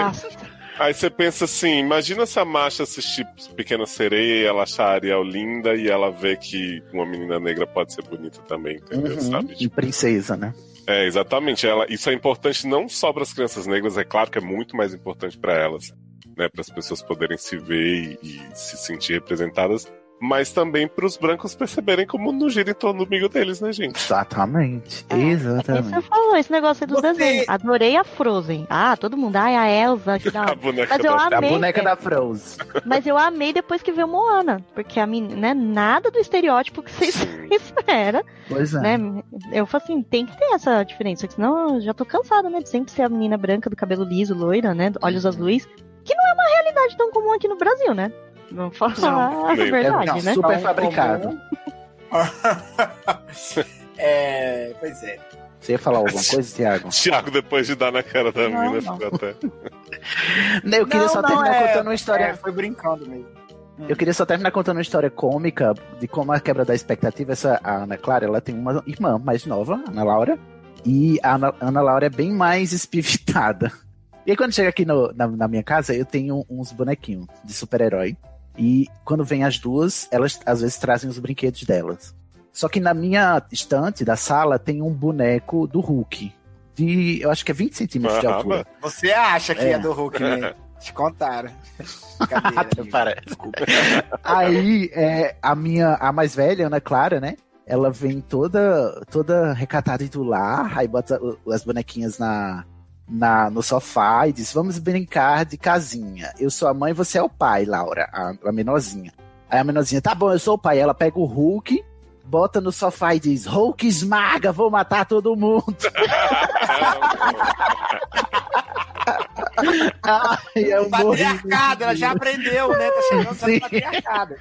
Aí você pensa assim, imagina se a Masha assistir Pequena Sereia e ela achar a Ariel linda e ela vê que uma menina negra pode ser bonita também, entendeu? Uhum. Sabe? E Tipo, princesa, né? é, exatamente. Ela, isso é importante não só para as crianças negras, é claro que é muito mais importante para elas, né? Para as pessoas poderem se ver e, e se sentir representadas, mas também para os brancos perceberem como não gira em torno do umbigo deles, né, gente? Exatamente. É, Esse Exatamente. você falou, esse negócio aí dos Você- desenhos. Adorei a Frozen. Ah, todo mundo, ai, a Elsa, que da A boneca Mas eu da... A amei. boneca é, da Frozen. Mas eu amei depois que veio Moana. Porque a menina, né, nada do estereótipo que vocês espera, Pois é. né? Eu falo assim, tem que ter essa diferença, porque senão eu já tô cansada, né? De sempre ser a menina branca do cabelo liso, loira, né? Olhos azuis. Que não é uma realidade tão comum aqui no Brasil, né? Vamos falar Não, a nem- verdade, não, né? Super Não, fabricado. é, pois é. Você ia falar alguma coisa, Thiago? Thiago, depois de dar na cara da Não, mina, não. ficou até. Não, Eu queria Não, só não, terminar é- contando uma história. É, foi brincando mesmo. Eu queria só terminar contando uma história cômica de como a quebra da expectativa. Essa a Ana Clara, ela tem uma irmã mais nova, a Ana Laura, e a Ana, Ana Laura é bem mais espivitada. E aí, quando chega aqui no- na, na minha casa, eu tenho uns bonequinhos de super-herói. E quando vem as duas, elas às vezes trazem os brinquedos delas. Só que na minha estante da sala tem um boneco do Hulk. De, eu acho que é 20 centímetros de altura. Você acha que É. é, do Hulk, né? Te contaram. Parece. Aí, é, a minha, a mais velha, Ana Clara, né? Ela vem toda, toda recatada do lar, aí bota as bonequinhas na, na, no sofá e diz: Vamos brincar de casinha. Eu sou a mãe, você é o pai, Laura, a, a menorzinha. Aí a menorzinha, tá bom, eu sou o pai. Ela pega o Hulk, bota no sofá e diz: Hulk esmaga, vou matar todo mundo. Ai, eu morri. Patriarcado, ela já aprendeu, né? Tá chegando Sim. patriarcado.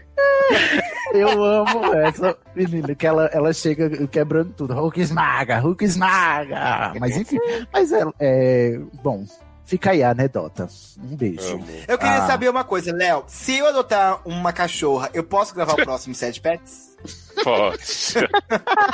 Eu amo essa menina, que ela, ela chega quebrando tudo. Hulk esmaga, Hulk esmaga. Mas enfim, mas é, é- Bom, fica aí a anedota. Um beijo. Amo. Eu queria Ah. saber uma coisa, Léo. Se eu adotar uma cachorra, eu posso gravar o próximo Sede Pets? Pode.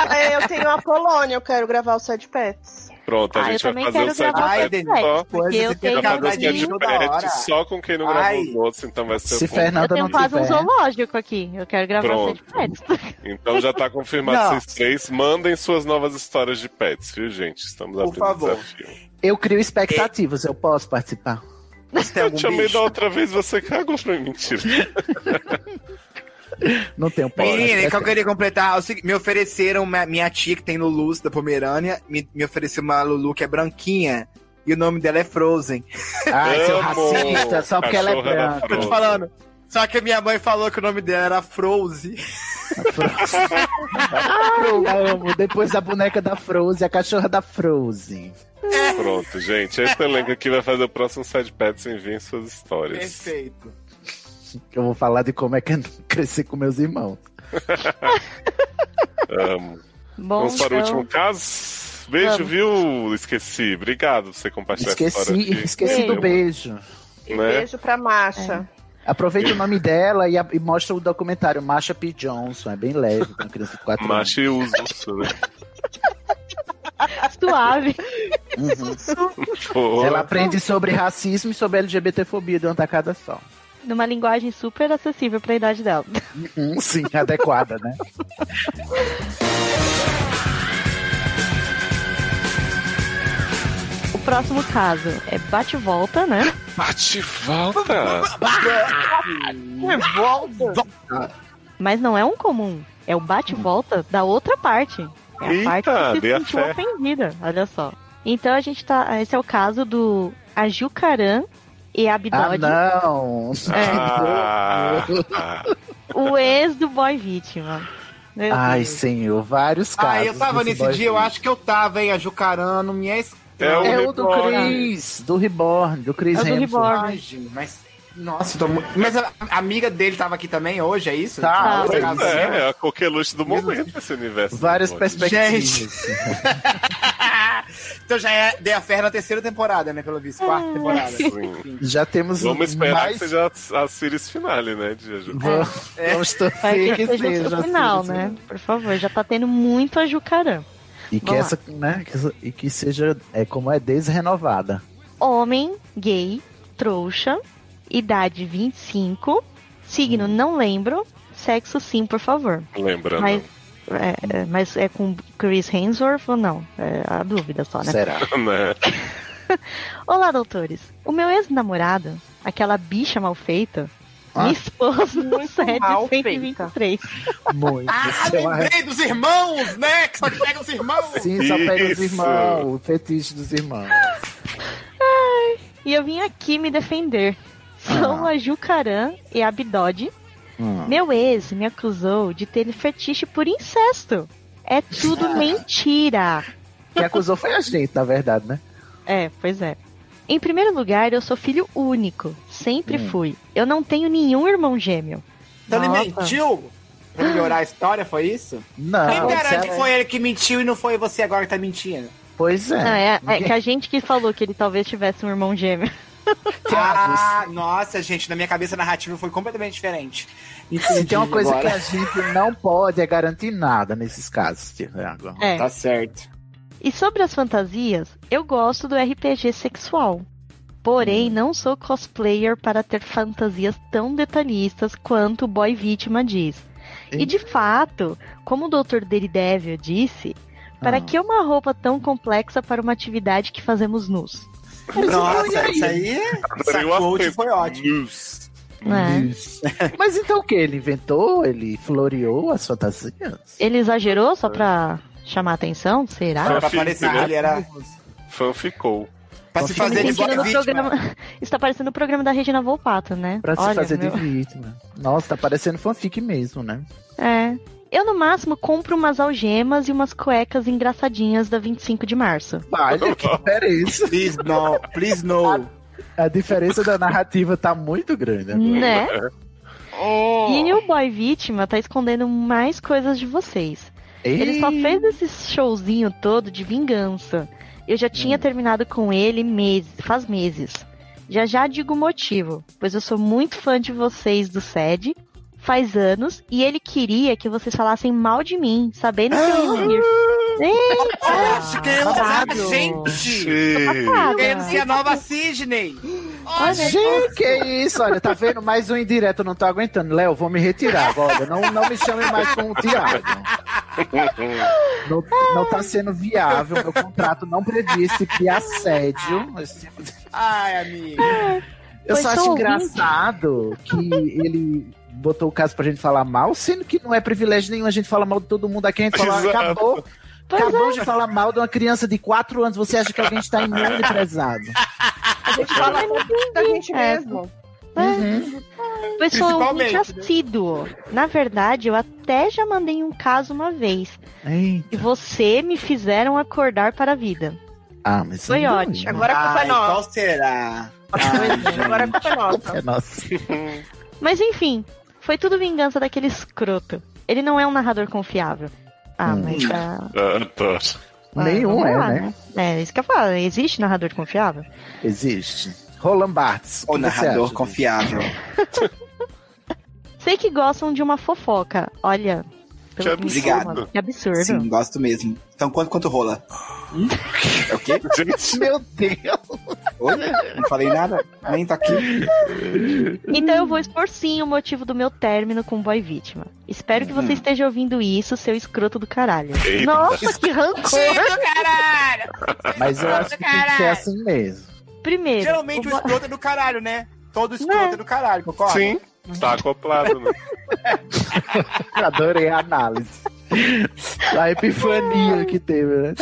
Ah, eu tenho a Polônia, eu quero gravar o Sad Pets. Pronto, a Ah, gente vai fazer o side Denise, só. Porque eu tenho fazer o cadinho side só com quem não gravou os outros, então vai ser Se bom. Fernanda Eu tenho não quase um zoológico aqui. Eu quero gravar Pronto. sete pets. Então já tá confirmado Não. vocês três. Mandem suas novas histórias de pets, viu, gente? Estamos Por abrindo favor. desafio. Eu crio expectativas, eu posso participar. Eu te chamei bicho? da outra vez, você cagou pra mim. Mentira. Não tenho pode. Menina, e que eu queria completar, é o seguinte, me ofereceram, uma- minha tia que tem Lulus da Pomerânia, me, me ofereceu uma Lulu que é branquinha, e o nome dela é Frozen. Ai, seu racista, só porque ela é branca. Tô te Frozen. falando. Só que a minha mãe falou que o nome dela era Frozen. Eu amo. Depois a boneca da Frozen, a cachorra da Frozen. Pronto, gente. Esse elenco aqui vai fazer o próximo side pets enviem suas histórias. Perfeito. Eu vou falar de como é que é crescer com meus irmãos. Amo. Bom, Vamos para o então, último caso. Beijo, Vamos. viu? Esqueci. Obrigado por você compartilhar essa Esqueci, história aqui. esqueci do beijo. E Né? beijo pra Masha. Aproveita o nome dela e, a- e mostra o documentário Masha P. Johnson. É bem leve uma criança de 4 anos. Macho e uso. Né? suave. Pô, Ela aprende sobre racismo e sobre LGBTfobia de uma tacada só. Numa linguagem super acessível pra idade dela. Hum, sim, adequada, né? O próximo caso é bate-volta, né? Bate e volta. Mas não é um comum. É o bate-volta da outra parte. É a Eita, parte que se a sentiu fé. ofendida. Olha só. Então a gente tá. Esse é o caso do Ajucaran e Ah, Abdode, não! Ah, ah. o ex do boy vítima. Meu Ai, Deus. senhor, vários casos. Ah, eu tava nesse dia, eu vídeo. acho que eu tava, hein, ajucarando, minha es- É o É o do. Chris, do Reborn, do Chris É Hemsworth. Mas. Nossa, tô muito. Mas a, amiga dele tava aqui também hoje, é isso? Tá, é, é a coqueluche do momento esse universo. Várias perspectivas. então já é The Affair na terceira temporada, né? Pelo visto, quarta temporada. Sim. Já temos Vamos esperar mais... que seja a, a series finale, né, de Ju? Vamos, É. vamos torcer que que seja final, né? Por favor, já tá tendo muito ajucarã. E que Vamos essa, né, que, essa- e que seja é, como é desrenovada. Homem, gay, trouxa, idade 25, signo não lembro, sexo sim, por favor. Lembrando. Mas é, é, mas é com Chris Hemsworth ou não? É a dúvida só, né? Será? né? Olá, doutores. O meu ex-namorado, aquela bicha mal feita, Ah. me expôs no mal 123. Muito. Ah, é lembrei dos irmãos, né? Que só pega os irmãos. Sim, só pega os Isso. irmãos, o fetiche dos irmãos. E eu vim aqui me defender. Sou Ah. a Jucaran e a Bidode. Hum. Meu ex me acusou de ter fetiche por incesto. É tudo Ah. mentira. Quem acusou foi a gente, na verdade, né? É, pois é. Em primeiro lugar, eu sou filho único. Sempre Hum. fui. Eu não tenho nenhum irmão gêmeo. Então ele Nossa. mentiu? Pra melhorar a história, foi isso? Não. Quem garante se que foi ele que mentiu e não foi você agora que tá mentindo? Pois é. Não, é, é que a gente que falou que ele talvez tivesse um irmão gêmeo. Ah, nossa, gente, na minha cabeça a narrativa foi completamente diferente. Se tem uma coisa Agora. que a gente não pode é garantir nada nesses casos, Tiago. É. Tá certo. E sobre as fantasias, eu gosto do RPG sexual. Porém, não sou cosplayer para ter fantasias tão detalhistas quanto o boy vítima diz. E de fato, como o Dr. Daredevil disse, para Ah. que uma roupa tão complexa para uma atividade que fazemos nus? Nossa, isso aí. Essa Adorei o quote acento. foi ótimo. Né? Mas então o que? Ele inventou? Ele floreou as fantasias? Ele exagerou só pra chamar atenção? Será? Pra Fanfic, parecer que né? ele era. Fan ficou. Pra se Tá fazer de no vítima. programa... Está parecendo o programa da Regina Volpato, né? Pra se Olha, fazer meu- de vítima. Nossa, tá parecendo fanfic mesmo, né? É. Eu, no máximo, compro umas algemas e umas cuecas engraçadinhas da 25 de março. Olha, que diferença. Please no, please no. A diferença da narrativa tá muito grande agora. Né? Oh. E o boy vítima tá escondendo mais coisas de vocês. Ele só Ei, fez esse showzinho todo de vingança. Eu já tinha terminado com ele meses, faz meses. Já já digo o motivo, pois eu sou muito fã de vocês do SED, faz anos, e ele queria que vocês falassem mal de mim, sabendo que eu ia rir. Eita! Que babado. gente. Querendo ser a nova Sidney. Olha, Gente, que isso? Olha, tá vendo? Mais um indireto, eu não tô aguentando. Léo, vou me retirar agora. Não, não me chame mais com o Thiago. Não, não tá sendo viável. Meu contrato não tipo de assédio. Ai, amigo. Eu Foi só acho ouvinte. engraçado que ele botou o caso pra gente falar mal, sendo que não é privilégio nenhum a gente falar mal de todo mundo aqui. A gente fala, Exato. acabou. Pois Acabou de falar mal de uma criança de 4 anos. Você acha que alguém está imune prezado? A gente fala muito da gente É. mesmo. Uhum. Sou ouvinte Principalmente, né? assíduo. Na verdade, eu até já mandei um caso uma vez. Eita. E você me fizeram acordar para a vida. Ah, mas Foi não, ótimo. não. Agora a culpa é nossa. qual será? Agora a culpa é nossa. É nossa. Mas enfim, foi tudo vingança daquele escroto. Ele não é um narrador confiável. Ah, Hum. mas tá. Ah, tô. ah, Nenhum é, lá, né? É, isso que eu falo. Existe narrador confiável? Existe. Roland Barthes. O narrador acha? confiável. Sei que gostam de uma fofoca. Olha. Que absurdo. Que absurdo. Sim, gosto mesmo. Então quanto quanto rola? É o quê? Gente, Meu Deus. Oi? Não falei nada? Nem tá aqui. Então eu vou expor sim o motivo do meu término com o boy vítima. Espero que você esteja ouvindo isso, seu escroto do caralho. Eita. Nossa, que rancor! caralho! Mas eu acho que tem que ser assim mesmo. Primeiro, Geralmente o o escroto é do caralho, né? Todo escroto é do caralho, concorda? sim, tá acoplado, né? Adorei a análise. A epifania que teve, né?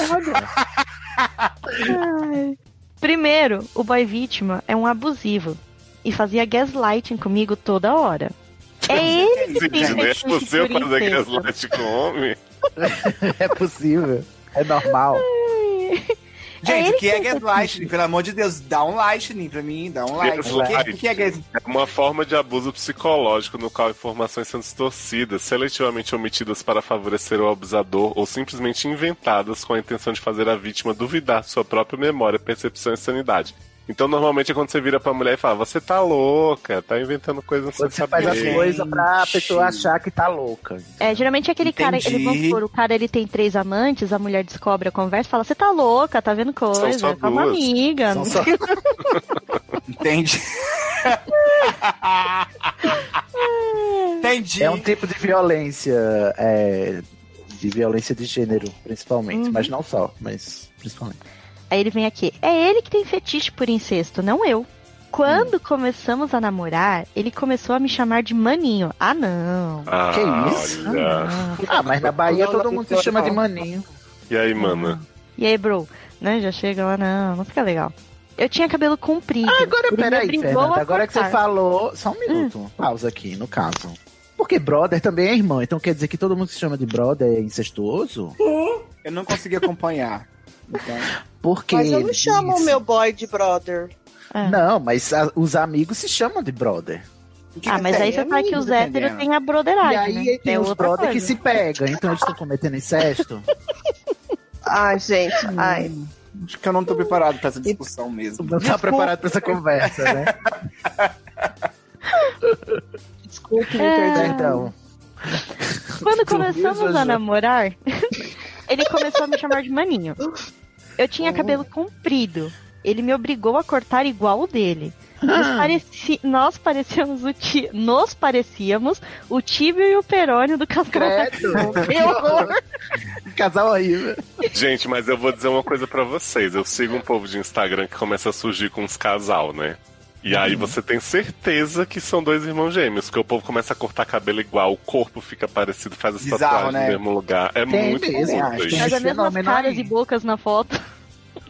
Ai. Primeiro, o boy vítima é um abusivo e fazia gaslighting comigo toda hora. É ele que tem fetiche Você por fazer incesto. gaslight com homem? É possível. É normal. Gente, ele o que é gaslighting? Pelo amor de Deus, dá um lightning pra mim, dá um like. O que, o que é gaslighting? É uma forma de abuso psicológico no qual informações são distorcidas, seletivamente omitidas para favorecer o abusador ou simplesmente inventadas com a intenção de fazer a vítima duvidar de sua própria memória, percepção e sanidade. Então, normalmente, é quando você vira pra mulher e fala, você tá louca, tá inventando coisas sem Quando você saber. faz as coisas pra pessoa achar que tá louca. É, geralmente é aquele cara, ele, Entendi. vamos supor, o cara ele tem três amantes, a mulher descobre a conversa e fala, você tá louca, tá vendo coisa, só é uma duas. amiga. São não só-. Entendi. Entendi. É um tipo de violência, é, de violência de gênero, principalmente. Uhum. Mas não só, mas principalmente. Aí ele vem aqui, é ele que tem fetiche por incesto, não eu. Quando começamos a namorar, ele começou a me chamar de maninho. Ah, não. Ah, Que isso? não. Ah, mas na Bahia todo mundo se chama de maninho. E aí, mana? E aí, bro? Né? Já chega lá, não, não fica legal. Eu tinha cabelo comprido. Ah, agora, peraí, Fernanda. Agora que você falou. Só um minuto. Pausa aqui, no caso. Porque brother também é irmão, então quer dizer que todo mundo se chama de brother é incestuoso? Eu não consegui acompanhar. Então, Porque. Mas eu não chamo o meu boy de brother. É. Não, mas a- os amigos se chamam de brother. que Ah, que mas tem? aí você fala que os héteros têm a broderagem, e aí né? tem É os brother que coisa. se pegam, então eles estão cometendo incesto. Ai, gente, ai. Acho que eu não tô preparado pra essa discussão mesmo. Não tá preparado pra essa conversa, né? Desculpe me É. Perdão. Quando começamos a namorar, ele começou a me chamar de maninho. Eu tinha cabelo comprido. Ele me obrigou a cortar igual o dele. Nós, pareci- nós parecíamos o ti... Nós parecíamos o tíbio e o perônio do casal. Credo. Que horror! Casal horrível. Gente, mas eu vou dizer uma coisa pra vocês. Eu sigo um povo de Instagram que começa a surgir com uns casal, né? E aí você tem certeza que são dois irmãos gêmeos, porque o povo começa a cortar cabelo igual, o corpo fica parecido, faz as Bizarro, tatuagens né? no mesmo lugar. É Tem muito mesmo, comum acho. isso. Tem Mas as mesmas caras e bocas na foto.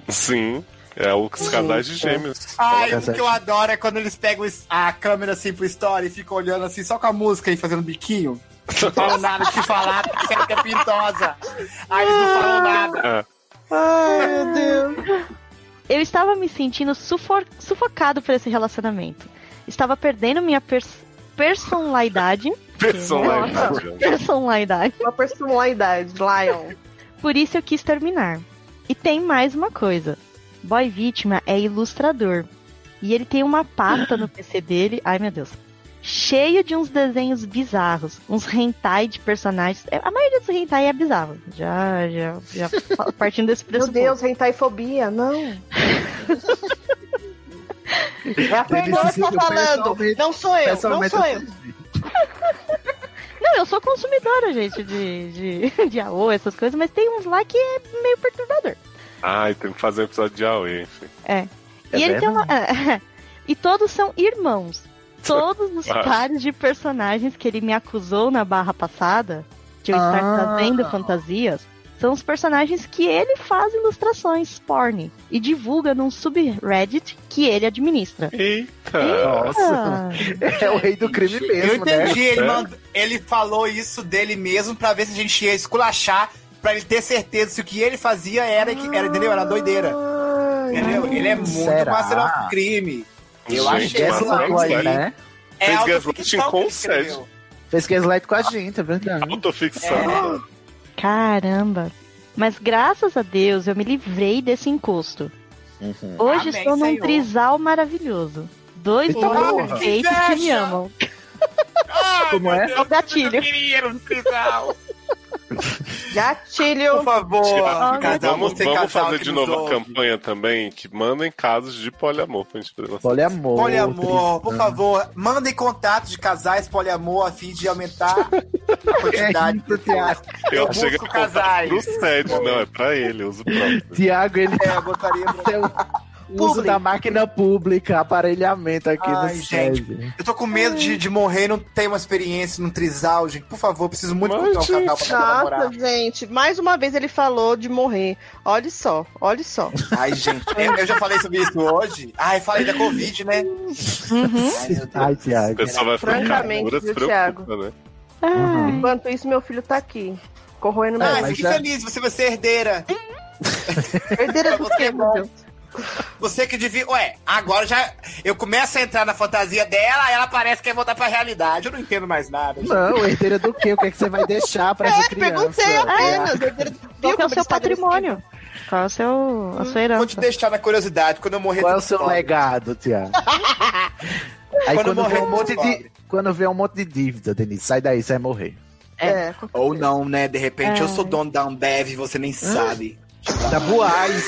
Sim, é os casais de gêmeos. Ai, o que eu adoro é quando eles pegam a câmera assim pro story e ficam olhando assim só com a música e fazendo biquinho. Não falam nada que falar, que é pintosa. Aí eles não falam nada. É. Ai, meu Deus. Eu estava me sentindo sufo- sufocado por esse relacionamento. Estava perdendo minha pers personalidade. Personalidade. Personalidade. Uma personalidade, Lion. Por isso eu quis terminar. E tem mais uma coisa. Boy Vítima é ilustrador. E ele tem uma pasta no PC dele. Ai, meu Deus. Cheio de uns desenhos bizarros. Uns hentai de personagens. É, A maioria dos hentai é bizarro. Já, já, já partindo desse Meu pressuposto. Deus, hentaifobia, não. É a Fernanda que tá falando. Não sou eu, não sou eu. Não, eu sou consumidora, gente, de, de, de AO, essas coisas, mas tem uns lá que é meio perturbador. Ai, tem que fazer um episódio de Aue, enfim. É e ele tem uma. e todos são irmãos. Todos os Ah. pares de personagens que ele me acusou na barra passada, de eu estar Ah. trazendo fantasias, são os personagens que ele faz ilustrações porn e divulga num subreddit que ele administra. Eita! Nossa, Ah, é o rei do crime Eu mesmo, né? entendi, ele, É. mandou- ele falou isso dele mesmo pra ver se a gente ia esculachar, pra ele ter certeza se o que ele fazia era, que, era entendeu? Era doideira. Entendeu? Ele é muito Será? master of crime. Eu mas essa não Gaslight, sei. né? É Fez gaslighting que com o Sérgio. Fez Gaslight com a gente, é verdade. Autoficção. caramba. Mas graças a Deus eu me livrei desse encosto. Uhum. Hoje Amém, estou num Senhor. trisal maravilhoso. Dois homens porra. perfeitos que me amam. Ai, Como é? Deus, É o gatilho. Eu queria no trisal. Gatilho. Por favor, vamos vamos fazer de novo a campanha também, que mandem casos de poliamor pra gente poder lançar. Poliamor. Poliamor, por favor, mandem contatos de casais poliamor a fim de aumentar a É quantidade. isso, Tiago. Eu chego busco a casais. pro SED, não, é pra ele, eu uso o próprio. Tiago, ele É, eu gostaria. tem o uso da máquina pública, aparelhamento aqui Ai, no gente. Eu tô com medo de, de morrer e não ter uma experiência num trisal, gente. Por favor, preciso muito Mas, encontrar um casal pra Nossa, namorar. gente, mais uma vez ele falou de morrer. Olha só, olha só. Ai, gente, eu, eu já falei sobre isso hoje. Ai, falei da Covid, né? Uhum. Ai. Ai, O Tiago. pessoal vai ficar Francamente, viu, preocupa, né? Uhum. Enquanto isso, meu filho tá aqui, corroendo meu Ai, mas fique já- feliz, você vai ser herdeira. Herdeira do é meu. Deus? Você que devia. Ué, agora já. Eu começo a entrar na fantasia dela, ela parece que quer voltar pra realidade. Eu não entendo mais nada. gente. Não, herdeira do quê? O que, é que você vai deixar pra essa É, criança? perguntei apenas. É. herdeira do- Qual é o seu estão patrimônio? Qual é o seu, a sua Vou te herança? deixar na curiosidade. Quando eu morrer. Qual é o seu descobre. legado, Tiago? Aí Quando quando, morrer, vê um monte de. Quando vê um monte de dívida, Denise, sai daí, você vai morrer. É, com Ou não, né? De repente eu É. sou dono da Ambev e você nem sabe. Da Boaz.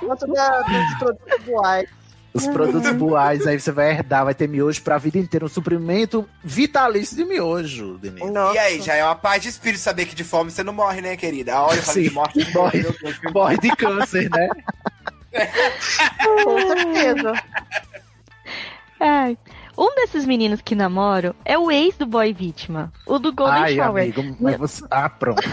Quanto da, dos produtos boais. Os produtos Boaz, aí você vai herdar, vai ter miojo pra vida inteira. Um suprimento vitalício de miojo, Denise. Nossa. E aí, já é uma paz de espírito saber que de fome você não morre, né, querida? Olha, eu falei Sim, de morte. morre. Meu Deus, que- Morre de câncer, né? Com certeza. Ai, um desses meninos que namoro é o ex do boy vítima, o do Golden Ai, Shower. amigo, mas você... Ah, pronto.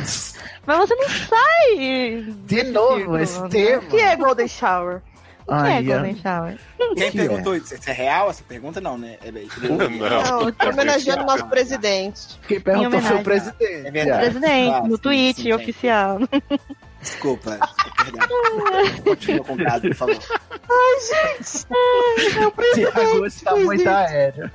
Mas você não sai De novo, esse né? tema. O que é Golden Shower? O que é Ai, Golden é. Shower? Quem que perguntou isso? Isso é real essa pergunta? Não, né? É bem. Não. Não, tô homenageando o nosso presidente. Quem perguntou foi o presidente. É verdade. Presidente, Ah, no sim, tweet sim, sim. oficial. Desculpa, desculpa, perdão. Continua com o caso, por favor. Tiago está muito aéreo.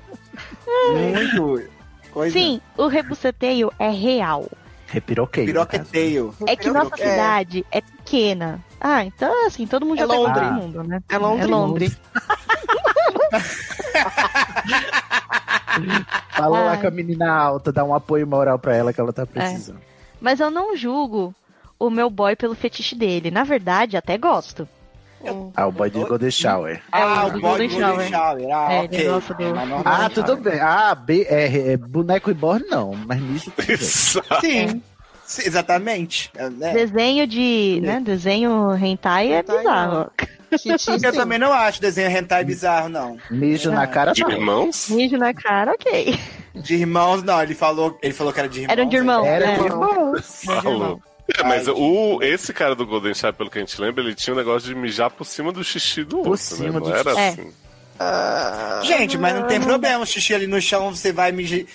Muito. Coisa. Sim, o rebuceteio é real. Repiroqueio. Piroqueteio. É que nossa É. cidade é pequena. Ah, então assim, todo mundo É já pegou Londres. todo mundo, né? É Londres. É Londres. Fala lá Ai. com a menina alta, dá um apoio moral pra ela que ela tá precisando. Mas eu não julgo o meu boy pelo fetiche dele. Na verdade, até gosto. Hum. Ah, o boy de Golden Shower. Ah, É, o do bode Golden Shower. Ah, É, ok. É. Ah, tudo bem. Ah, B, é, é, boneco e born não, mas nisso. Sim. Sim, exatamente. É, né? Desenho de. né? Desenho hentai é bizarro. Eu também não acho desenho hentai bizarro, não. Mijo na cara De não. irmãos? Mijo na cara, ok. De irmãos, não. Ele falou, ele falou que era de irmãos. Eram de irmão. Era É. de irmãos. Falou. É, mas Ai, o, esse cara do Golden Shower, pelo que a gente lembra, ele tinha um negócio de mijar por cima do xixi do Por outro, cima né? do Não era xixi. É. assim. Ah, Gente, mas não tem problema. O xixi ali no chão, você vai medir.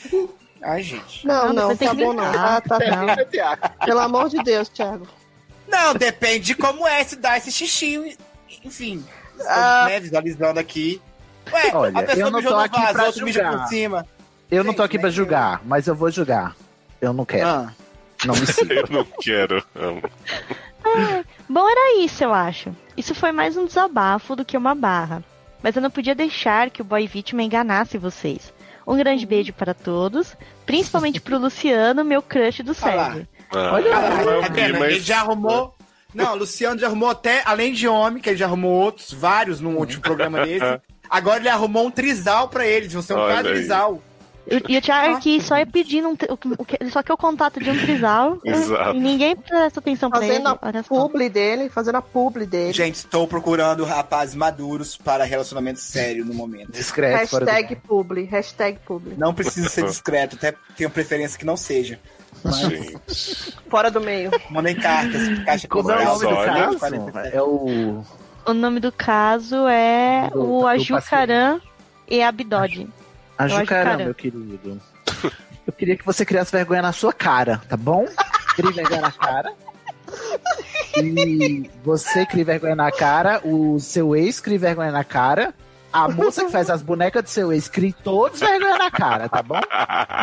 Ai, gente. Não, Não, não, tá bom não. Ah, tá, tá. Não. Pelo amor de Deus, Thiago. Não, depende de como é se dá esse xixi. Enfim. Ah. né, visualizando aqui. Ué, Olha, a pessoa eu não mijou tô no aqui vaso, pra outro mija julgar. por cima. Eu não tô aqui pra julgar, mas eu vou julgar. Eu não quero. Ah. Não me siga. Eu não quero. Amo. Bom, era isso, eu acho. Isso foi mais um desabafo do que uma barra. Mas eu não podia deixar que o boy vítima enganasse vocês. Um grande beijo para todos, principalmente pro Luciano, meu crush do Ah lá. Sérgio. Ah, Olha, Ah, tá vi, vendo? mas- Ele já arrumou. Não, o Luciano já arrumou até, além de homem, que ele já arrumou outros, vários no último programa desse. Agora ele arrumou um trisal pra eles, vão ser um Olha quadrisal. E, o Thiago aqui só ia pedindo um, só que o contato de um trisal. Exato. E ninguém presta atenção pra ele. Fazendo a publi dele, fazendo a publi dele. Gente, estou procurando rapazes maduros para relacionamento sério no momento. Discreto. Hashtag publi, hashtag publi. Não precisa ser discreto, até tenho preferência que não seja. Gente. Fora do meio. Mandem cartas, caixa Como é o nome do caso? 47. É o... O nome do caso é Do- o do Ajucaran e Abdode. Ajucarã, Ajucarã. meu querido. Eu queria que você criasse vergonha na sua cara, tá bom? Crie vergonha na cara. E você cria vergonha na cara, o seu ex cria vergonha na cara, a moça que faz as bonecas do seu ex cria todos vergonha na cara, tá bom?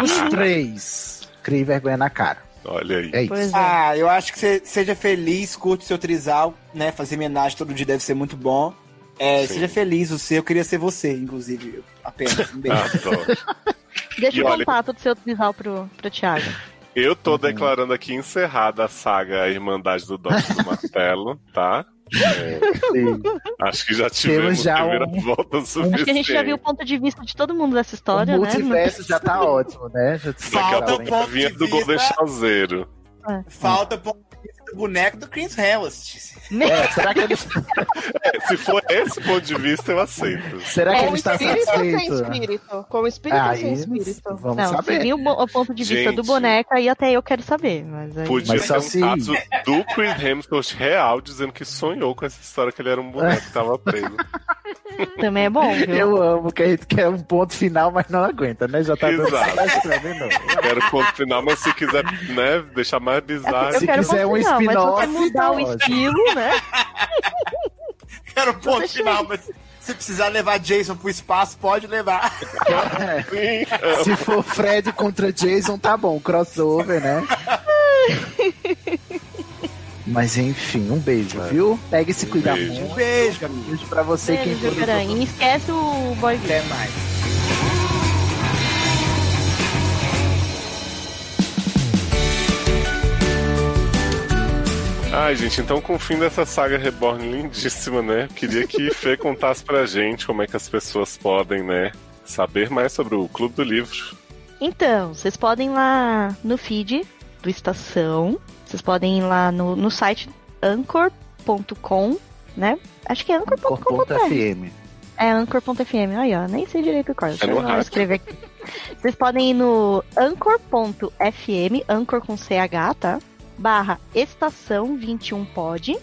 Os três cria vergonha na cara. Olha aí. É isso. Pois é. Ah, eu acho que você seja feliz, curte o seu trisal, né? Fazer homenagem todo dia deve ser muito bom. É, seja feliz, o seu, eu queria ser você, inclusive. Apenas. Um beijo. Adoro. Deixa E o olha- contato do seu trisal pro, pro Thiago. Eu tô Uhum. declarando aqui encerrada a saga A Irmandade do Dote do Martelo, tá? Sim. Acho que já tivemos já um- volta Acho que a gente já viu o ponto de vista de todo mundo dessa história, o né? multiverso já tá ótimo, né? Já Daqui a Falta pouco ponto vinha do Golden vista. Chauzeiro. Falta o ponto boneco do Chris Hemsworth. É, será que ele, É, se for esse ponto de vista, eu aceito. será que É, ele Com está espírito ou sem satisfeito? espírito? Com espírito ou sem espírito? vamos Não, se saber. vir o, o ponto de vista do Gente. boneco, aí até eu quero saber. Mas aí... Podia Mas ser só um se- caso do Chris Hemsworth real, dizendo que sonhou com essa história que ele era um boneco que tava preso. Também é bom, viu? Eu amo que a gente quer um ponto final, mas não aguenta, né? Já tá dando Exato. né, não? Quero ponto final, mas se quiser, né, deixar mais bizarro. Eu Se quiser um final, mas se você mudar o estilo, né? Quero ponto Deixa final, mas se precisar levar Jason pro espaço, pode levar. Sim, Se for Fred contra Jason, tá bom, crossover, né? Mas enfim, um beijo, viu? Pega e se cuida beijo. muito. Um beijo, Camila. Beijo pra você quem Beijo, for Caran. E esquece o boy Até mais. Ai, gente, então com o fim dessa saga Reborn lindíssima, né? Queria que Fê contasse pra gente como é que as pessoas podem, né, saber mais sobre o Clube do Livro. Então, vocês podem ir lá no feed do Estação. Vocês podem ir lá no, no site anchor.com, né? Acho que é anchor.com. Ponto FM. É anchor.fm. Aí, ó, nem sei direito o código. É no Eu escrever aqui. Vocês podem ir no anchor.fm, anchor com CH, tá? Barra estação 21 pod.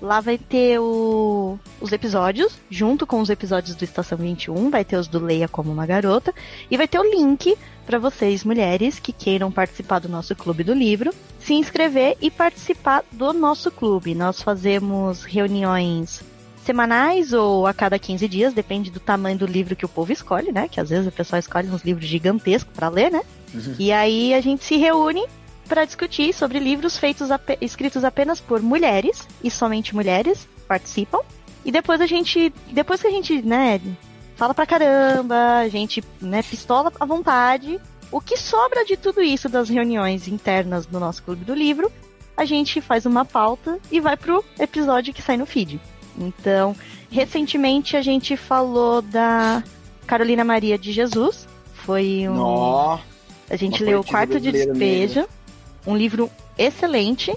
Lá vai ter o- os episódios, junto com os episódios do Estação 21, vai ter os do Leia como uma garota, e vai ter o link para vocês, mulheres, que queiram participar do nosso clube do livro, se inscrever e participar do nosso clube. Nós fazemos reuniões semanais ou a cada 15 dias, depende do tamanho do livro que o povo escolhe, né? Que às vezes o pessoal escolhe uns livros gigantescos para ler, né? E aí a gente se reúne para discutir sobre livros feitos ape- escritos apenas por mulheres e somente mulheres participam. E depois a gente, depois que a gente, né, fala pra caramba, a gente, né, pistola à vontade, o que sobra de tudo isso das reuniões internas do nosso clube do livro, a gente faz uma pauta e vai pro episódio que sai no feed. Então, recentemente a gente falou da Carolina Maria de Jesus. Foi um. Nó. A gente leu o Quarto de Despejo, um livro excelente.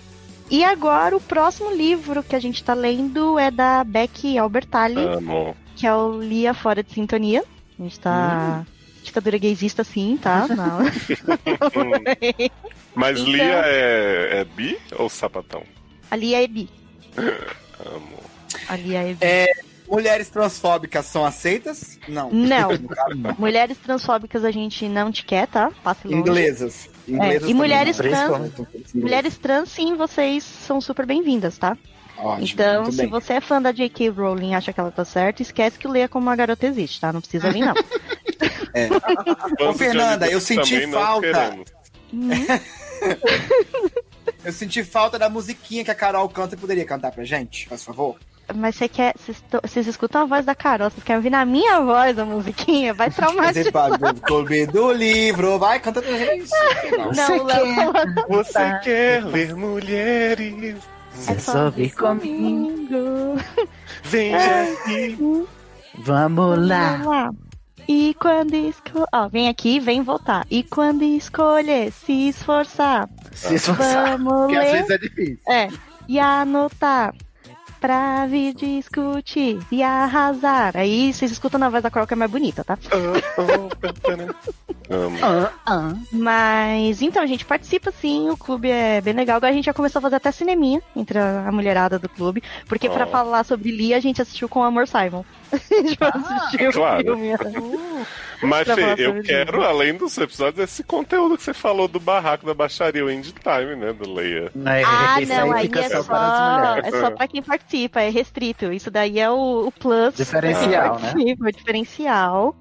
E agora o próximo livro que a gente tá lendo é da Becky Albertalli, Amo. que é o Lia Fora de Sintonia. A gente tá. Ditadura gaysista sim, tá? Não. Mas Então- Lia é, é bi ou sapatão? a Lia é bi. Amo. A Lia é bi. É, mulheres transfóbicas são aceitas? Não. Não. Mulheres transfóbicas a gente não te quer, tá? Passe longe. Inglesas. É, e também mulheres não. trans- Principalmente Mulheres trans, sim, vocês são super bem-vindas, tá? Ótimo, então, se bem. você é fã da J.K. Rowling e acha que ela tá certa, esquece que o Leia como uma garota existe, tá? Não precisa vir, não. Fãs de Fernanda, eu senti também falta. Hum, Eu senti falta da musiquinha que a Carol canta e poderia cantar pra gente, por favor? Mas você quer. Vocês escutam a voz da Carol, vocês querem ouvir na minha voz a musiquinha? Vai traumatizar. clube do livro, vai, canta pra gente. Não. Léo falou Você quer ler mulheres? Você só vir comigo. comigo. Vem aqui. Vamos lá. Vamos lá. E quando esco... Ó, vem aqui, vem voltar. E quando escolher se esforçar, Se esforçar. vamos Porque às ler. vezes é difícil. É, e anotar pra vir discutir e arrasar. Aí vocês escutam na voz da Carol que é mais bonita, tá? Amo. Ah, Mas então, a gente participa sim, o clube é bem legal. Agora a gente já começou a fazer até cineminha entre a, mulherada do clube. Porque pra Oh. falar sobre Lia, a gente assistiu com o Amor Simon. A gente assistiu claro. o filme. Mas, Pra falar Fê, eu quero, isso. além dos episódios, esse conteúdo que você falou do barraco da baixaria, o End Time, né, do Leia. É, Ah, isso não, aí é só é só pra quem participa, é restrito. Isso daí é o, o plus. Diferencial, né? participa, é o diferencial.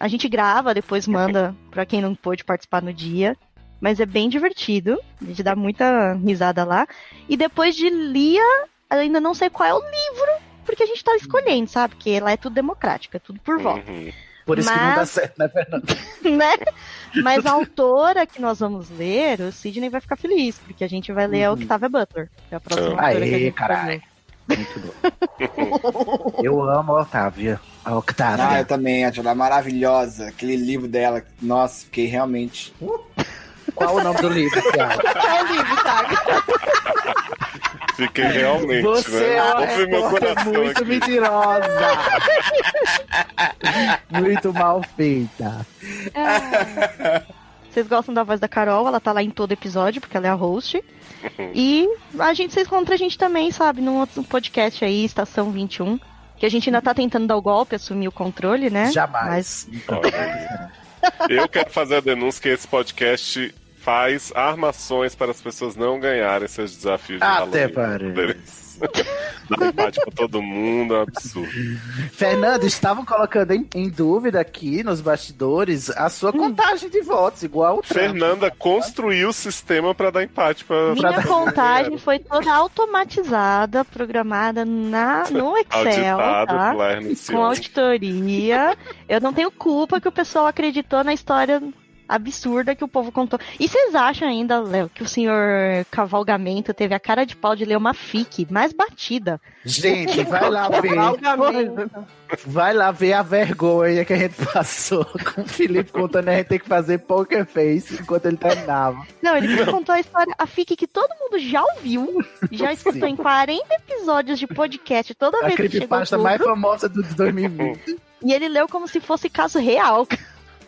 A gente grava, depois manda pra quem não pôde participar no dia. Mas é bem divertido. A gente dá muita risada lá. E depois de Lia, eu ainda não sei qual é o livro, porque a gente tá escolhendo, sabe? Porque lá é tudo democrático, é tudo por voto. Uhum. Por isso que não dá Mas- certo, né, Fernanda? né? Mas a autora que nós vamos ler, o Sidney vai ficar feliz, porque a gente vai ler a Uhum. Octavia Butler, que é a próxima Ah. autora que a Aê, gente vai caralho. Muito bom. Eu amo a Otávia. A Ah, eu também, acho ela maravilhosa. Aquele livro dela, nossa, fiquei realmente. Qual o nome do livro, Thiago? Qual o livro, Thiago? Fiquei realmente, Você né? é meu uma coração muito aqui. mentirosa. muito mal feita. Vocês gostam da voz da Carol, ela tá lá em todo episódio, porque ela é a host. E a gente, vocês encontram a gente também, sabe, num outro podcast aí, Estação 21. Que a gente ainda tá tentando dar o golpe, assumir o controle, né? Jamais. Eu quero fazer a denúncia que esse podcast faz armações para as pessoas não ganharem seus desafios de Até parece. Dá empate pra todo mundo, é um absurdo. Fernando, estavam colocando em, em dúvida aqui nos bastidores a sua contagem de votos, igual o Trump. Fernanda construiu o sistema pra dar empate pra. Minha pra- contagem foi toda automatizada, programada na, no Excel, Auditado tá? Com auditoria. Eu não tenho culpa que o pessoal acreditou na história absurda que o povo contou. E vocês acham ainda, Léo, que o senhor Cavalgamento teve a cara de pau de ler uma fic mais batida? Gente, vai lá ver. Vai lá ver a vergonha que a gente passou com o Felipe contando a gente tem que fazer poker face enquanto ele terminava. Não, ele contou a história, a fic que todo mundo já ouviu, já escutou Sim. em 40 episódios de podcast toda A vez que chegou outubro, mais famosa do de 2020. E ele leu como se fosse caso real.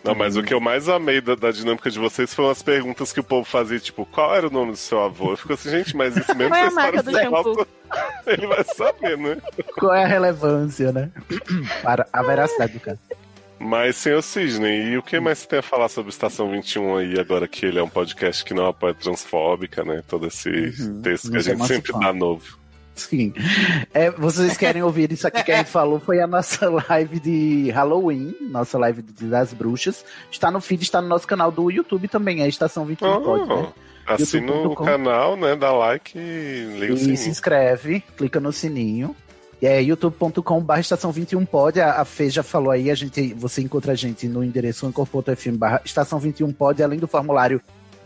Não, mas o que eu mais amei da, da dinâmica de vocês foram as perguntas que o povo fazia, tipo, qual era o nome do seu avô? Eu fico assim, gente, mas isso mesmo Qual é a se marca do história shampoo? Ele vai saber, né? Qual é a relevância, né? Para a veracidade do caso. Mas, senhor Sidney, e o que mais você tem a falar sobre Estação 21 aí, agora que ele é um podcast que não apoia transfóbica, né? Todo esse Uhum, texto que a gente sempre dá novo. Sim. É, vocês querem ouvir isso aqui que a gente falou? Foi a nossa live de Halloween, nossa live das bruxas. Está no feed, está no nosso canal do YouTube também, é Estação 21 Oh, Pod, né? Assina o canal, né? Dá like e liga o E se sininho. inscreve, clica no sininho. E é youtube.com.br estação 21 pod. A, a Fê já falou aí, a gente, você encontra a gente no endereço anchor.fm barra estação 21 pod, além do formulário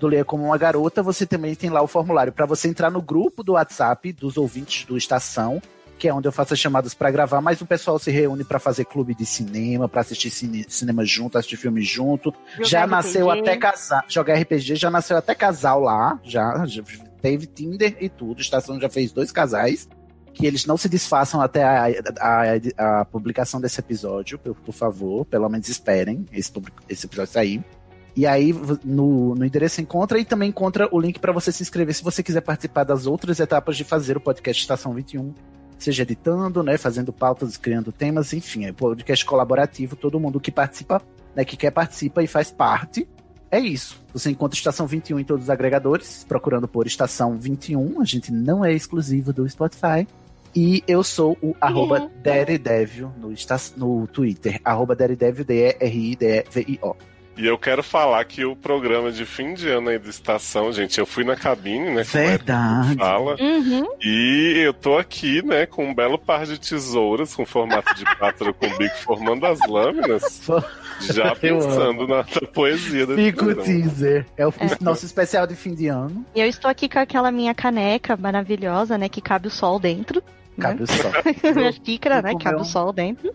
do Leia Como Uma Garota, você também tem lá o formulário para você entrar no grupo do WhatsApp dos ouvintes do Estação, que é onde eu faço as chamadas para gravar, mas o pessoal se reúne para fazer clube de cinema, para assistir cine- cinema junto, assistir filme junto. já Jogar nasceu RPG. até casar, jogar RPG, já nasceu até casal lá, já, já teve Tinder e tudo. A estação já fez dois casais. Que eles não se desfaçam até a, a, a publicação desse episódio, por, por favor, pelo menos esperem esse, esse episódio sair. E aí, no, no endereço encontra e também encontra o link para você se inscrever se você quiser participar das outras etapas de fazer o podcast Estação 21. Seja editando, né, fazendo pautas, criando temas, enfim, é um podcast colaborativo, todo mundo que participa, né, que quer participa e faz parte. É isso. Você encontra Estação 21 em todos os agregadores, procurando por Estação 21. A gente não é exclusivo do Spotify. E eu sou o arroba Daredevil no, no Twitter. Arroba Daredevil, D-E-R-I-D-E-V-I-O. E eu quero falar que o programa de fim de ano aí do Estação, gente, eu fui na cabine, né? Verdade. Fala. Uhum. E eu tô aqui, né, com um belo par de tesouras com formato de pátaro com bico formando as lâminas, já pensando na, na poesia do Fica o programa. teaser. É o É. nosso especial de fim de ano. E eu estou aqui com aquela minha caneca maravilhosa, né? Que cabe o sol dentro. Cabe o sol. minha xícara, né? Cabe o sol dentro.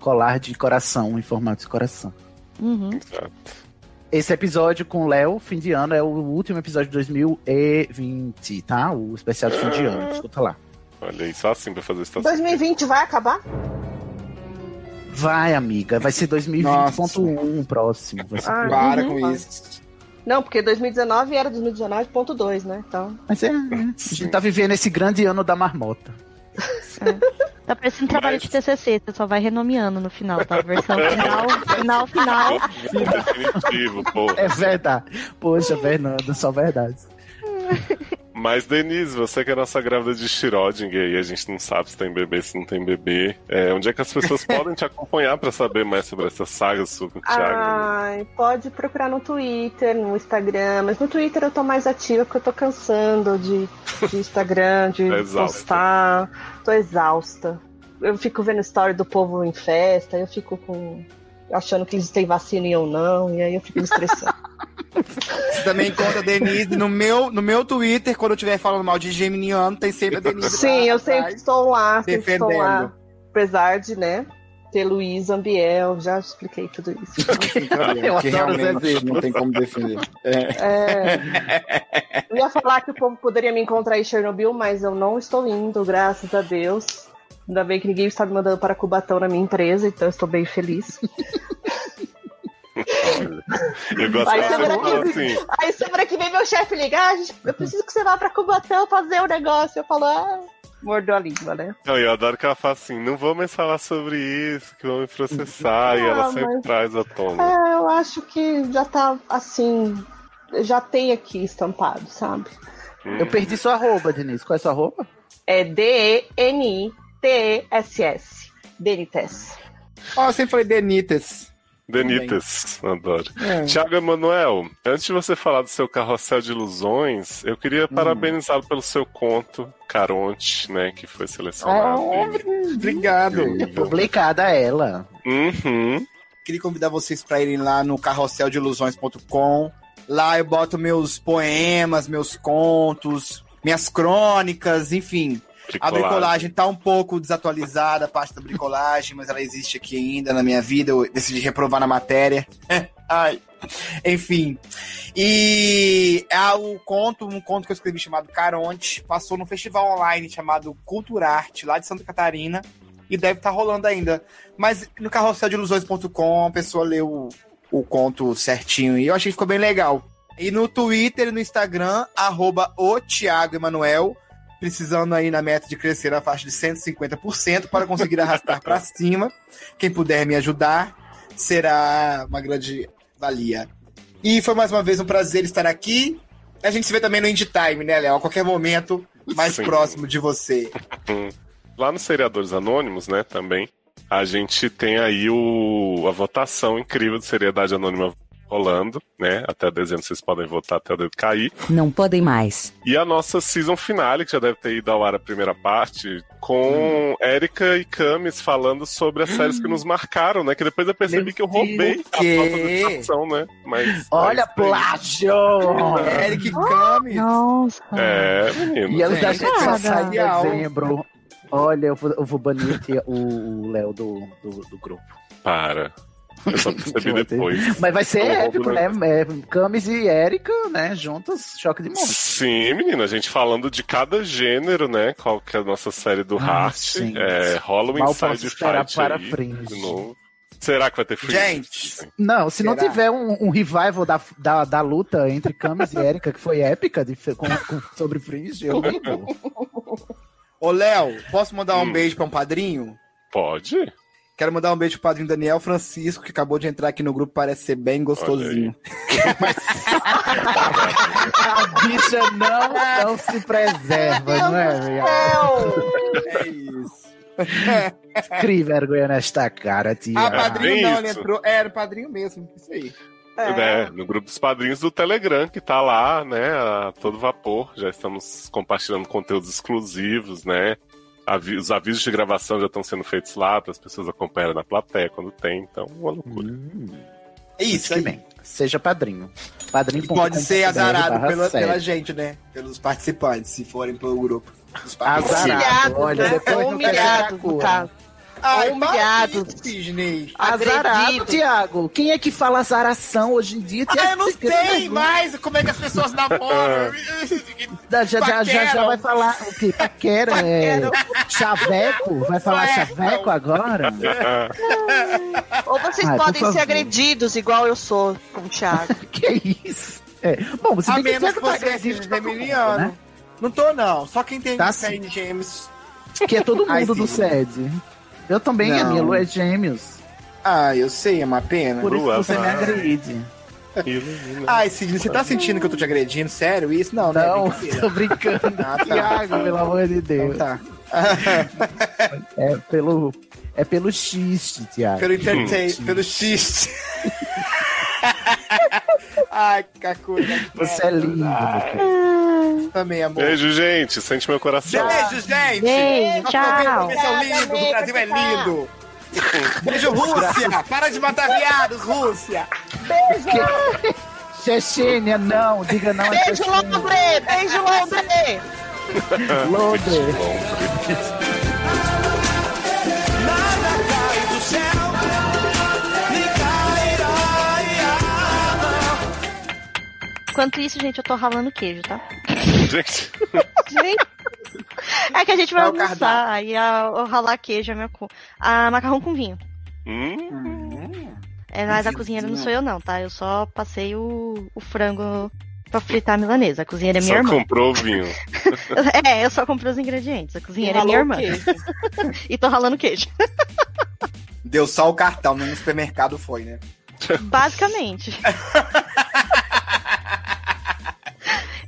Colar de coração, em formato de coração. Uhum. Esse episódio com o Léo, fim de ano, é o último episódio de 2020, tá? O especial de fim de ano. Escuta lá. Olha aí, só assim pra fazer Estação. 2020 vai acabar? Vai, amiga. Vai ser 2020.1 o próximo. Vai ser Ah, Para uhum. com isso. Não, porque 2019 era 2019.2, né? Então. Mas é, é. A gente tá vivendo esse grande ano da marmota. Tá parecendo trabalho Mas- de TCC, você só vai renomeando no final, tá? Versão final, final, final. Definitivo, pô. É verdade. Poxa, Fernanda, só verdade. Mas, Denise, você que é nossa grávida de Schrödinger e a gente não sabe se tem bebê, se não tem bebê, é, onde é que as pessoas podem te acompanhar pra saber mais sobre essa saga com o Thiago? Ai, pode procurar no Twitter, no Instagram. Mas no Twitter eu tô mais ativa porque eu tô cansando de, de Instagram, de exausta. postar. Tô exausta. Eu fico vendo story do povo em festa, eu fico com. achando que eles têm vacina e eu não, e aí eu fico me estressando. Você também encontra a Denise no meu, no meu Twitter, quando eu estiver falando mal de Geminiano, tem sempre a Denise. Sim, lá eu atrás. sempre estou lá, sempre estou defendendo. lá. Apesar de, né, ter Luísa Ambiel, já expliquei tudo isso. Eu que realmente não tem como defender. É. É, eu ia falar que o povo poderia me encontrar em Chernobyl, mas eu não estou indo, graças a Deus. Ainda bem que ninguém está me mandando para Cubatão na minha empresa, então eu estou bem feliz. Eu gosto Aí que semana que- assim, Aí semana que vem meu chefe ligar, ah, gente, eu preciso que você vá para Cubatão fazer o negócio. Eu falo, ah, Mordeu a língua, né? Não, eu adoro que ela fala assim, não vou mais falar sobre isso, que vão me processar, e Ah, ela sempre mas- traz à tona. É, eu acho que já tá assim. Já tem aqui estampado, sabe? Eu perdi sua arroba, Denise. Qual é sua arroba? É D-E-N-I-T-E-S-S. Denites. Ó, eu sempre falei Denitas. Denitas, adoro. É. Tiago Emanuel, antes de você falar do seu carrossel de ilusões, eu queria Hum. parabenizá-lo pelo seu conto, Caronte, né, que foi selecionado. Obrigado. Publicada ela. Uhum. Queria convidar vocês para irem lá no carrosseldelusões.com. Lá eu boto meus poemas, meus contos, minhas crônicas, enfim. A bricolagem tá um pouco desatualizada, a parte da bricolagem, mas ela existe aqui ainda na minha vida. Eu decidi reprovar na matéria. Ai. Enfim. E é o conto, um conto que eu escrevi chamado Caronte, passou no festival online chamado Culturarte, lá de Santa Catarina, e deve estar rolando ainda. Mas no carrosseldelusões.com a pessoa leu o, o conto certinho e eu achei que ficou bem legal. E no Twitter e no Instagram, arroba o Thiago Emanuel, precisando aí na meta de crescer na faixa de 150% para conseguir arrastar para cima. Quem puder me ajudar será uma grande valia. E foi mais uma vez um prazer estar aqui. A gente se vê também no Indie Time, né, Léo? A qualquer momento mais Sim. próximo de você. Lá nos Seriadores Anônimos, né, também, a gente tem aí o, a votação incrível de Seriedade Anônima rolando, né? Até dezembro vocês podem votar até o dedo cair. Não podem mais. E a nossa season finale, que já deve ter ido ao ar a primeira parte, com Érica e Camis falando sobre as séries que nos marcaram, né? Que depois eu percebi Meu que eu roubei a falta de educação, né? Mas. Olha, aí. plágio! Eric Camis. Nossa. É, menino. E ela já Gente, só sai em dezembro. Olha, eu vou, eu vou banir aqui o o Léo do, do, do grupo. Para. Eu só percebi depois. Mas vai ser É um épico, né? É, Camis e Érica, né? Juntas, choque de monstros. Sim, menina, a gente falando de cada gênero, né? Qual que é a nossa série do Ah, Heart. sim. É, rola um Mal Inside Fight para aí, Fringe. de novo. Será que vai ter Fringe? Gente, Não, se não Será? tiver um, um revival da, da, da luta entre Camis e Érica, que foi épica de, com, com- sobre Fringe, eu ligo. Ô, Léo, posso mandar um Hum. beijo pra um padrinho? Pode? Quero mandar um beijo pro padrinho Daniel Francisco, que acabou de entrar aqui no grupo, parece ser bem gostosinho. A bicha não, não se preserva, não é, Rial? É isso. Crie vergonha nesta cara, Ah, tia. padrinho bem não, ele isso. entrou. É, era padrinho mesmo, isso aí. né, no grupo dos padrinhos do Telegram, que tá lá, né, a todo vapor. Já estamos compartilhando conteúdos exclusivos, né? Avi- os avisos de gravação já estão sendo feitos lá, para as pessoas acompanharem na plateia quando tem, então, uma loucura. É isso que aí. bem. Seja padrinho. Padrinho Pode ser azarado pela, pela gente, né? Pelos participantes, se forem pelo grupo. Azarado. Olha, né? depois ficar no caso. Ai, isso, Sidney. Azarado. Tiago. Quem é que fala azaração hoje em dia? Ah, eu não sei mais como é que as pessoas namoram. Já, já, já, já, já vai falar o quê? Paquera? É... Chaveco? Vai falar chaveco agora? Ou vocês Ai, podem ser agredidos, igual eu sou com o Thiago. que isso? É. Bom, você A tem que menos que que tá você seja geminiano. né? Não tô, não. Só quem tem Tá gêmeos. Que é todo mundo do. SED. Eu também, a Não. minha lua é gêmeos. Ah, eu sei, é uma pena. Por isso que Lua, você me agride. Ai, Sidney, você tá sentindo que eu tô te agredindo? Sério isso? Não, né? Não, Brincadeira. tô brincando. Ah, tá. Tiago, pelo amor de Então Deus. tá. É pelo, é pelo xiste, Tiago. Pelo entertain, pelo xiste. Ai, Kakura. Você é lindo, meu. Também, amor. Beijo, gente. Sente meu coração. Beijo, gente! Beijo, Nosso tchau. o Brasil é lindo. Beijo, Rússia! Para de matar viados, Rússia! Chechênia, não. Diga não Beijo. Londres! Beijo, Londres! Londres. Enquanto isso, gente, eu tô ralando queijo, tá? Gente. É que a gente vai É almoçar, aí a, o ralar queijo é minha co... Ah, macarrão com vinho. hum, É, mas a cozinheira não sou eu não, tá? Eu só passei o, o frango pra fritar a milanesa. A cozinheira é minha Só irmã. comprou o vinho. É, eu só comprei os ingredientes. A cozinheira é minha irmã. E tô ralando queijo. Deu só o cartão, nem no supermercado foi, né? Basicamente.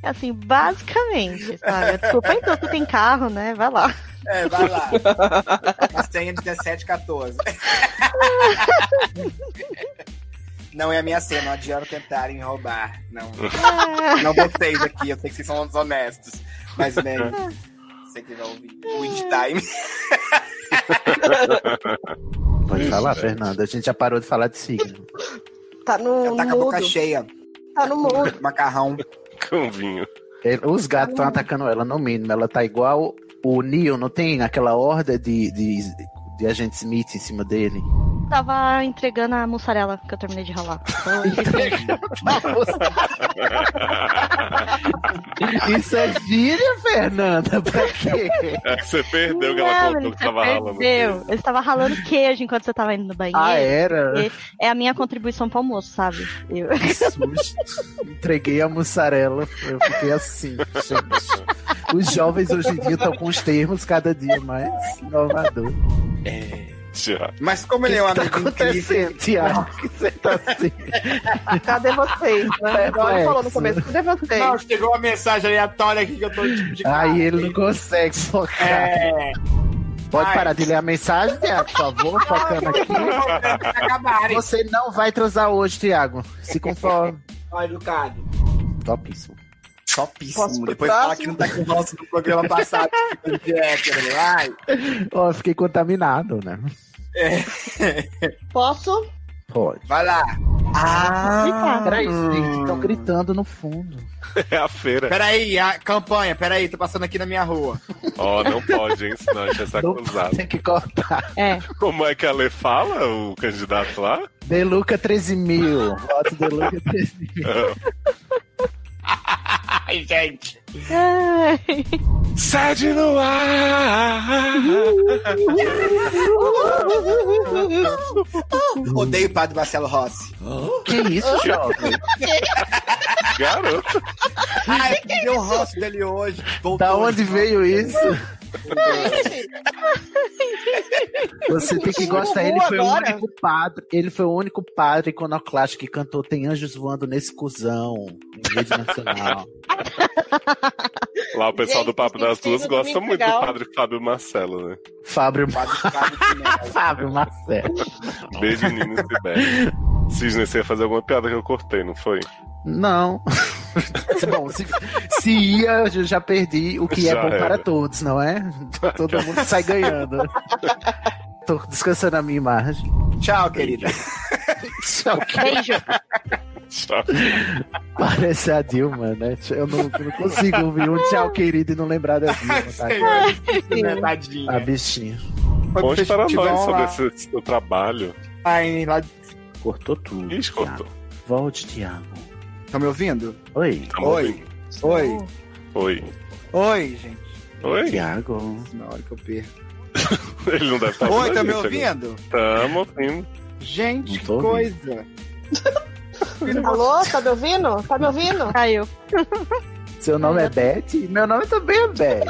É assim, basicamente, sabe? Desculpa, então tu tem carro, né? Vai lá. É, vai lá. A senha 1714. Não é a minha senha, não adianta tentarem roubar. Não. Não vocês aqui, eu sei que vocês são honestos. Mas, né, você que vai ouvir. Witch Time. Pode falar, Fernanda. A gente já parou de falar de signo. Tá no Ela tá com a boca cheia. Tá no mudo. Macarrão. Com vinho. Os gatos estão atacando ela, no mínimo. Ela tá igual o Neo, não tem aquela horda de, de, de agente Smith em cima dele? Tava entregando a mussarela que eu terminei de ralar. Isso é gíria, Fernanda? Pra quê? É que você perdeu que ela contou que tava ralando. Eu estava ralando queijo enquanto você tava indo no banheiro. Ah, era? É a minha contribuição pro almoço, sabe? Eu... Que susto. Entreguei a mussarela, eu fiquei assim, gente. Os jovens hoje em dia estão com os termos cada dia mais inovador. Já. Mas como ele é um O que tá amigo incrível. acontecendo, Tiago? Que você tá assim? Cadê vocês? Né? Igual ele falou no começo, cadê vocês? Não, chegou uma mensagem aleatória aqui que eu tô tipo de Aí ele não consegue focar. É. Pode Ai. parar de ler a mensagem, Tiago, por favor, focando aqui. Você não vai transar hoje, Tiago. Se conforme. Ó, educado. Topíssimo. Topíssimo. Posso Depois fala que não tá com nosso no programa passado. Ai. Ó, fiquei contaminado, né? Posso? Pode. Vai lá. Ah, Peraí, gente, estão gritando no fundo. É a feira. Peraí, a campanha, peraí, tô passando aqui na minha rua. Ó, não pode, hein? Senão a gente vai ser Não acusado. tem que cortar. É. Como é que a Lê fala, o candidato lá? Deluca 13 mil. Voto Deluca 13 mil. Ai, gente. Ai. Sede no ar! Odeio o padre Marcelo Rossi. Que isso, jovem? Garoto. Ai, me deu o Rossi dele hoje. Voltou Da onde hoje. veio isso? Você tem que gostar. Ele foi o único padre. Ele foi o único padre iconoclástico que cantou Tem Anjos Voando nesse cuzão. Em rede nacional. Lá o pessoal Gente, do Papo das Duas gosta muito do Legal. padre Fábio Marcelo, né? Fábio, Padre Fábio. Fábio Marcelo. Beijo, Nino e Sibeli. Cisne, você ia fazer alguma piada que eu cortei, não foi? Não. bom, se, se ia, eu já perdi o que é Já bom era. para todos, não é? Todo mundo sai ganhando. Tô descansando a minha imagem. Tchau, querida. Tchau. Beijo. Tchau. Parece a Dilma, né? Eu não, eu não consigo ouvir um tchau, querido, e não lembrar da Dilma. Tá? Senhor, tadinha. A bichinha. Conte para nós sobre lá. esse seu trabalho. Ai, lá... Cortou tudo. Ixi, cortou. Volte, Thiago. Estão me ouvindo? Oi. Tamo Oi. ouvindo. Oi. Oi. Oi, gente. Oi? Thiago. Na hora que eu perco. Ele não deve estar Oi, tá me ouvindo? Tamo ouvindo. Gente, que ouvindo. coisa. Alô, tá me ouvindo? Tá me ouvindo? Caiu. Seu nome é Beth? Meu nome também é Beth.